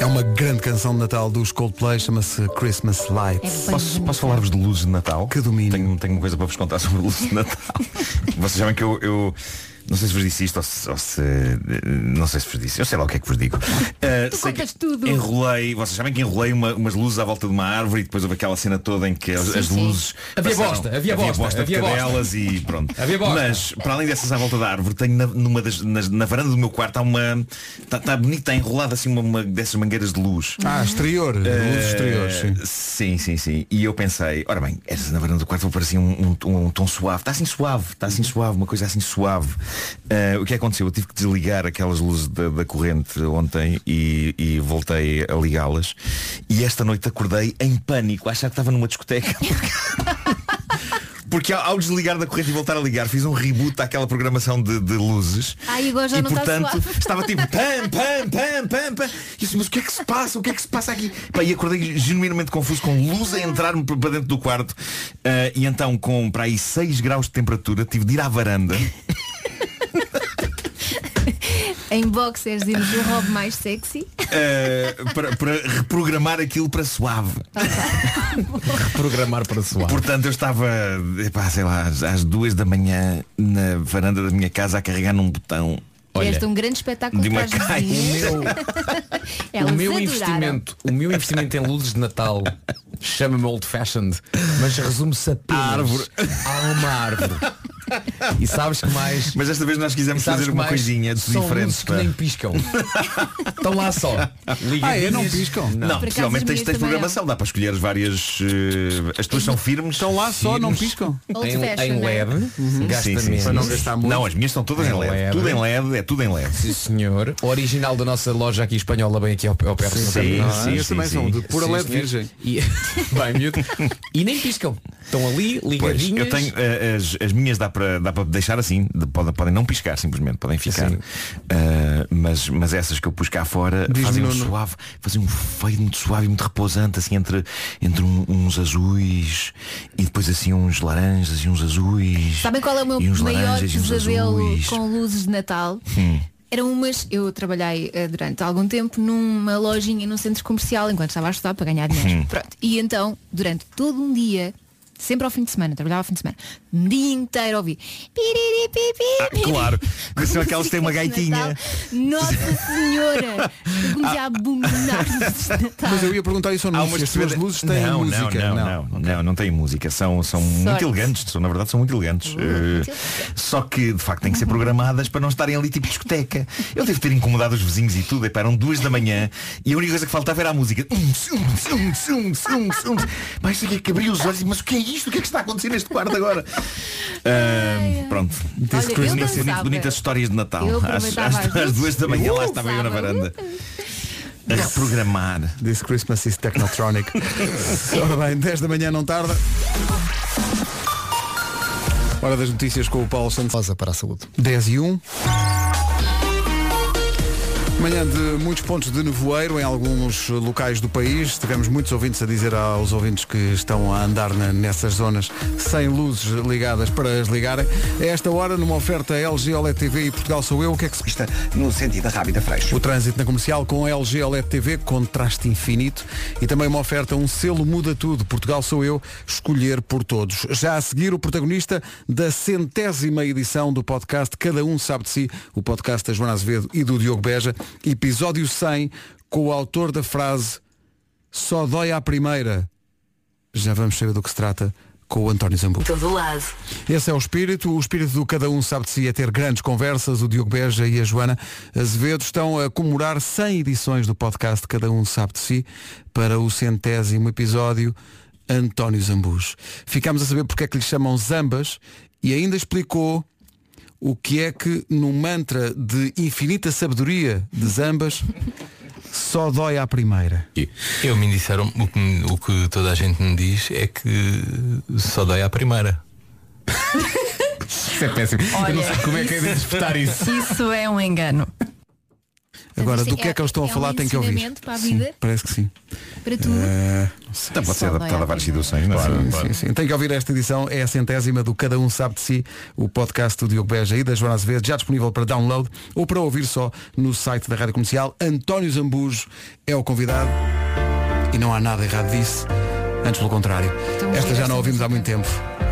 É uma grande canção de Natal dos Coldplay, chama-se Christmas Lights.
Posso, posso falar-vos de luzes de Natal?
Que domínio.
Tenho, tenho uma coisa para vos contar sobre luzes de Natal. Vocês sabem que eu, eu não sei se vos disse isto ou se, ou se- não sei se vos disse, eu sei lá o que é que vos digo. Uh,
Tu
sei que
tudo.
Enrolei, vocês sabem que enrolei uma- umas luzes à volta de uma árvore e depois houve aquela cena toda em que as,
Sim,
as
sim.
luzes
Havia
passaram-
bosta, havia bosta,
de
havia bosta.
cadelas e pronto.
Havia bosta.
Mas para além dessas à volta da árvore, tenho na, numa das, nas- na varanda do meu quarto há uma. Está tá bonito, está enrolada assim uma, uma dessas mangueiras de luz.
Ah, exterior, luzes
Eh,
exteriores, sim.
Sim, sim, sim. E eu pensei, ora bem, essa na varanda do quarto vou pôr assim um, um, um tom suave. Está assim suave, está assim suave, uma coisa assim suave. Eh, o que aconteceu? Eu tive que desligar aquelas luzes da, da corrente ontem e, e voltei a ligá-las. E esta noite acordei em pânico, a achar que estava numa discoteca. Porque ao, ao desligar da corrente e voltar a ligar, fiz um reboot àquela programação de, de luzes.
Ai, agora já
e
não está
portanto
suave.
estava tipo pam, pam, pam, pam, pam. E eu disse, mas o que é que se passa? O que é que se passa aqui? Pá, e acordei genuinamente confuso com luz a entrar-me para dentro do quarto. Ah, e então com para aí 6 graus de temperatura tive de ir à varanda.
Em boxers e no hobby mais sexy.
ah, para, para reprogramar aquilo para suave.
Programar para suar.
Portanto, eu estava, epá, sei lá, às- às duas da manhã na varanda da minha casa a carregar num botão.
Olha,
este é um grande espetáculo
de uma
para as
caixa.
Elas
o meu
adoraram.
investimento, o meu investimento em luzes de Natal chama-me old fashioned, mas resume-se apenas
A árvore.
a uma árvore. E sabes que mais
Mas desta vez nós quisemos fazer uma coisinha
são
diferente.
luzes que nem piscam. Estão lá só.
Ah, é? Não piscam?
Não,
as
tens, tens programação, dá para escolher as várias. eh, as tuas são firmes.
Estão lá só, não
firmes.
piscam.
Old
Em,
fashion,
em
não é?
LED, gasta
Sim, sim, sim.
menos.
Para não gastar muito.
Não, as minhas estão todas
Em
em LED.
LED.
Tudo em LED, é tudo em LED.
Sim, senhor. O original da nossa loja aqui espanhola, bem aqui ao, ao perto
Sim, sim,
Não é?
sim,
Esses também são de pura
Sim,
LED
senhor.
virgem.
E, bem, miúdo. E nem piscam. Estão ali,
Pois,
ligadinhas.
eu tenho eh, as, as minhas dá para dá para deixar assim, de- podem, podem não piscar simplesmente, podem ficar. Eh, mas, mas essas que eu pus cá fora
Diz-me,
fazem um suave, fazem um fade muito suave e muito repousante, assim entre, entre um- uns azuis e depois assim uns laranjas e uns azuis.
Sabem qual é o meu maior pesadelo com luzes de Natal?
Hum.
Eram umas, eu trabalhei eh, durante algum tempo numa lojinha num centro comercial enquanto estava a estudar para ganhar dinheiro.
Hum.
Pronto. E então, durante todo um dia, sempre ao fim de semana, trabalhava ao fim de semana, um dia inteiro a ouvir. piriripipi,
Ah, claro, são aquelas que têm uma gaitinha.
Nossa Senhora! Eu comecei a abominar Natal.
Mas eu ia perguntar isso ao
Há umas
as
perceber-
luzes têm
não,
música.
Não, não, não, não, não têm música. São, são muito elegantes. São, na verdade, são muito elegantes. Eh, só que, de facto, têm que ser programadas para não estarem ali tipo discoteca. Eu devo ter incomodado os vizinhos e tudo. Epá, eram duas da manhã e a única coisa que faltava era a música. Mas isso aqui que abri os olhos e mas o que é isto? O que é que está a acontecer neste quarto agora? Ah, pronto.
Olha, eu
Bonitas,
dançava.
bonitas histórias de Natal.
Eu
Às,
aproveitava
às-
às
às duas da manhã lá
Uh,
estava eu na varanda. A reprogramar.
This Christmas is Technotronic. Ora bem, 10 da manhã não tarda. Hora das notícias com o Paulo Santos.
Rosa para a saúde.
10 e 1. Manhã de muitos pontos de nevoeiro em alguns locais do país. Tivemos muitos ouvintes a dizer aos ouvintes que estão a andar na- nessas zonas sem luzes ligadas para as ligarem. A esta hora, numa oferta LG OLED TV e Portugal Sou Eu, o que é que se
Está no sentido da Rábida Freixo.
o trânsito na comercial com LG OLED TV, contraste infinito e também uma oferta, um selo muda tudo. Portugal sou eu, escolher por todos. Já a seguir, o protagonista da centésima edição do podcast Cada Um Sabe de Si, o podcast da Joana Azevedo e do Diogo Beja. Episódio 100 com o autor da frase Só dói à primeira. Já vamos saber do que se trata com o António Zambu.
Todo lado.
Esse é o espírito. O espírito do cada um sabe de si é ter grandes conversas. O Diogo Beja e a Joana Azevedo estão a comemorar 100 edições do podcast Cada um sabe de si para o centésimo episódio António Zambus. Ficámos a saber porque é que lhe chamam Zambas e ainda explicou o que é que no mantra de infinita sabedoria de Zambas só dói à primeira.
Eu me disseram o que, o que toda a gente me diz é que só dói à primeira.
Isso é péssimo. Eu não sei como é que é de interpretar isso.
Isso é um engano.
Agora,
Mas
do que é que eles estão a
é
falar tem que ouvir.
para a
Sim,
vida?
parece que sim.
Para tudo.
Então pode ser adaptado a várias situações, não é?
Sim, sim, sim. Tem que ouvir esta edição, é a centésima do Cada Um Sabe de Si, o podcast do Diogo Beja e da Joana Azevedo, já disponível para download ou para ouvir só no site da Rádio Comercial. António Zambujo é o convidado e não há nada errado disso, antes pelo contrário.
Então,
Esta já não ouvimos há muito tempo.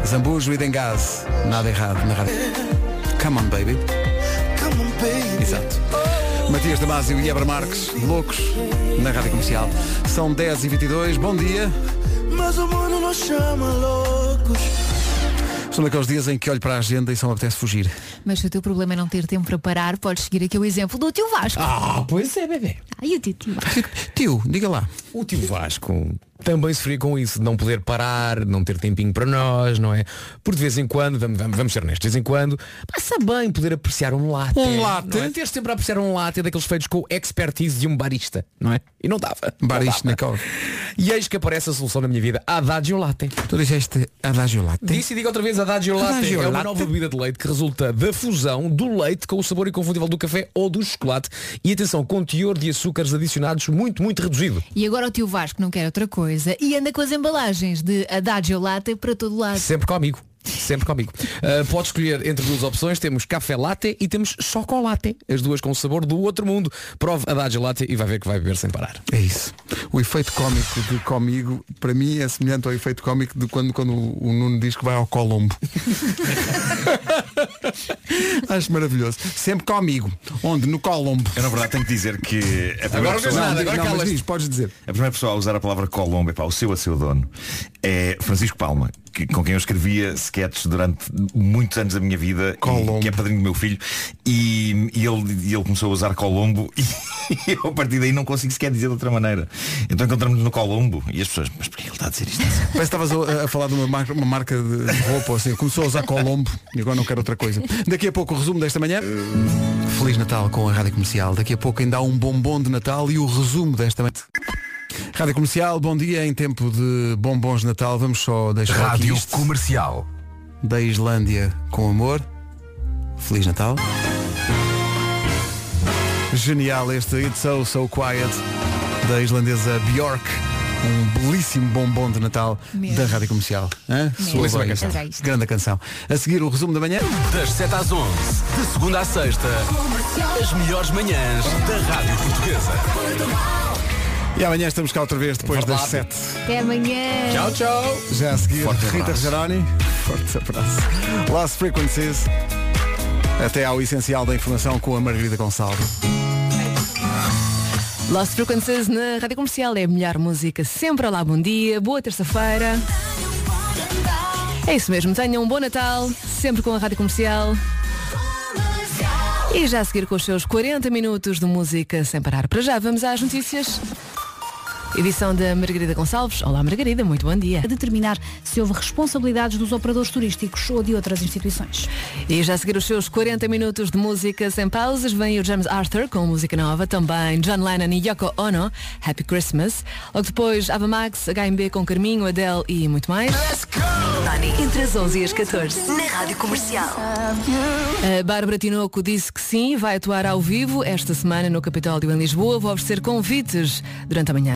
Zambujo e Dengaz, nada errado na rádio. Come on, baby. Exato. Matias Damasio e Ebra Marques, loucos, na Rádio Comercial. São 10 e 22 bom dia.
Mas o mundo nos chama loucos.
São daqueles dias em que olho para a agenda e só me apetece fugir.
Mas se o teu problema é não ter tempo para parar, podes seguir aqui o exemplo do tio Vasco.
Ah, pois é, bebê.
Ai, o tio, tio Vasco.
Tio, diga lá.
O tio Vasco também sofria com isso, de não poder parar, não ter tempinho para nós, não é? Por de vez em quando, vamos, vamos, vamos ser honestos, de vez em quando, passa bem poder apreciar um latte.
Um latte?
Não é? Ter sempre a apreciar um latte daqueles feitos com expertise de um barista, não é? E não dava.
Baristnikov.
dava. E eis que aparece a solução na minha vida, Adagio Latte.
Tu disseste Adagio Latte?
Disse e digo outra vez Adagio Latte.
Adagio
é uma
Latte.
nova bebida de leite que resulta da fusão do leite com o sabor inconfundível do café ou do chocolate. E atenção, com teor de açúcares adicionados muito, muito reduzido.
E agora o tio Vasco não quer outra coisa e anda com as embalagens de Adagio Latte para todo lado.
Sempre comigo. Sempre comigo. Uh, pode escolher entre duas opções. Temos café latte e temos chocolate. As duas com sabor do outro mundo. Prove a Adagio Latte e vai ver que vai beber sem parar.
É isso. O efeito cómico de comigo, para mim, é semelhante ao efeito cómico de quando, quando o Nuno diz que vai ao Colombo. Acho maravilhoso. Sempre comigo. Onde? No Colombo.
Eu na verdade tenho que dizer que a primeira
Agora não
pessoa,
nada, agora não, mas calas-te. diz, podes dizer.
A primeira pessoa a usar a palavra Colombo, epá, o seu a seu dono, é Francisco Palma, que- com quem eu escrevia sketches durante muitos anos da minha vida, e, que é padrinho do meu filho, e, e ele, ele começou a usar Colombo e eu a partir daí não consigo sequer dizer de outra maneira. Então encontramos no Colombo e as pessoas, mas porquê ele está a dizer isto?
Parece que estavas a, a falar de uma marca, uma marca de roupa, assim. Começou a usar Colombo e agora não quero outra coisa. Daqui a pouco o resumo desta manhã. Feliz Natal com a Rádio Comercial. Daqui a pouco ainda há um bombom de Natal e o resumo desta manhã. Rádio Comercial, bom dia. Em tempo de bombons de Natal, vamos só deixar
Rádio
aqui.
Comercial.
Da Islândia com amor. Feliz Natal. Genial este It's So So Quiet da islandesa Bjork. Um belíssimo bombom de Natal
Mesmo.
da Rádio Comercial. Hã?
Mesmo.
Soa
Belíssima
bem.
canção.
Grande canção. A seguir o resumo da manhã.
Das 7 às 11, de segunda à sexta, as melhores manhãs da Rádio Portuguesa.
E amanhã estamos cá outra vez depois das
Verdade.
7.
Até amanhã.
Tchau, tchau.
Já a seguir,
Forte
Rita
abraço.
Rogeroni. Forte abraço. Lost Frequencies. Até ao essencial da informação com a Margarida Gonçalves.
Lost Frequencies na Rádio Comercial é a melhor música sempre. Olá, bom dia, boa terça-feira. É isso mesmo, tenham um bom Natal, sempre com a Rádio Comercial. E já a seguir com os seus 40 minutos de música sem parar. Para já, vamos às notícias. Edição da Margarida Gonçalves. Olá, Margarida, muito bom dia.
A determinar se houve responsabilidades dos operadores turísticos ou de outras instituições.
E já a seguir os seus 40 minutos de música sem pausas, vem o James Arthur com música nova, também John Lennon e Yoko Ono, Happy Christmas. Logo depois, Ava Max, HMB com Carminho, Adele e muito mais.
Dani, entre as 11 e as 14, na Rádio Comercial.
A Bárbara Tinoco disse que sim, vai atuar ao vivo esta semana no Capitólio em Lisboa. Vou oferecer convites durante a manhã.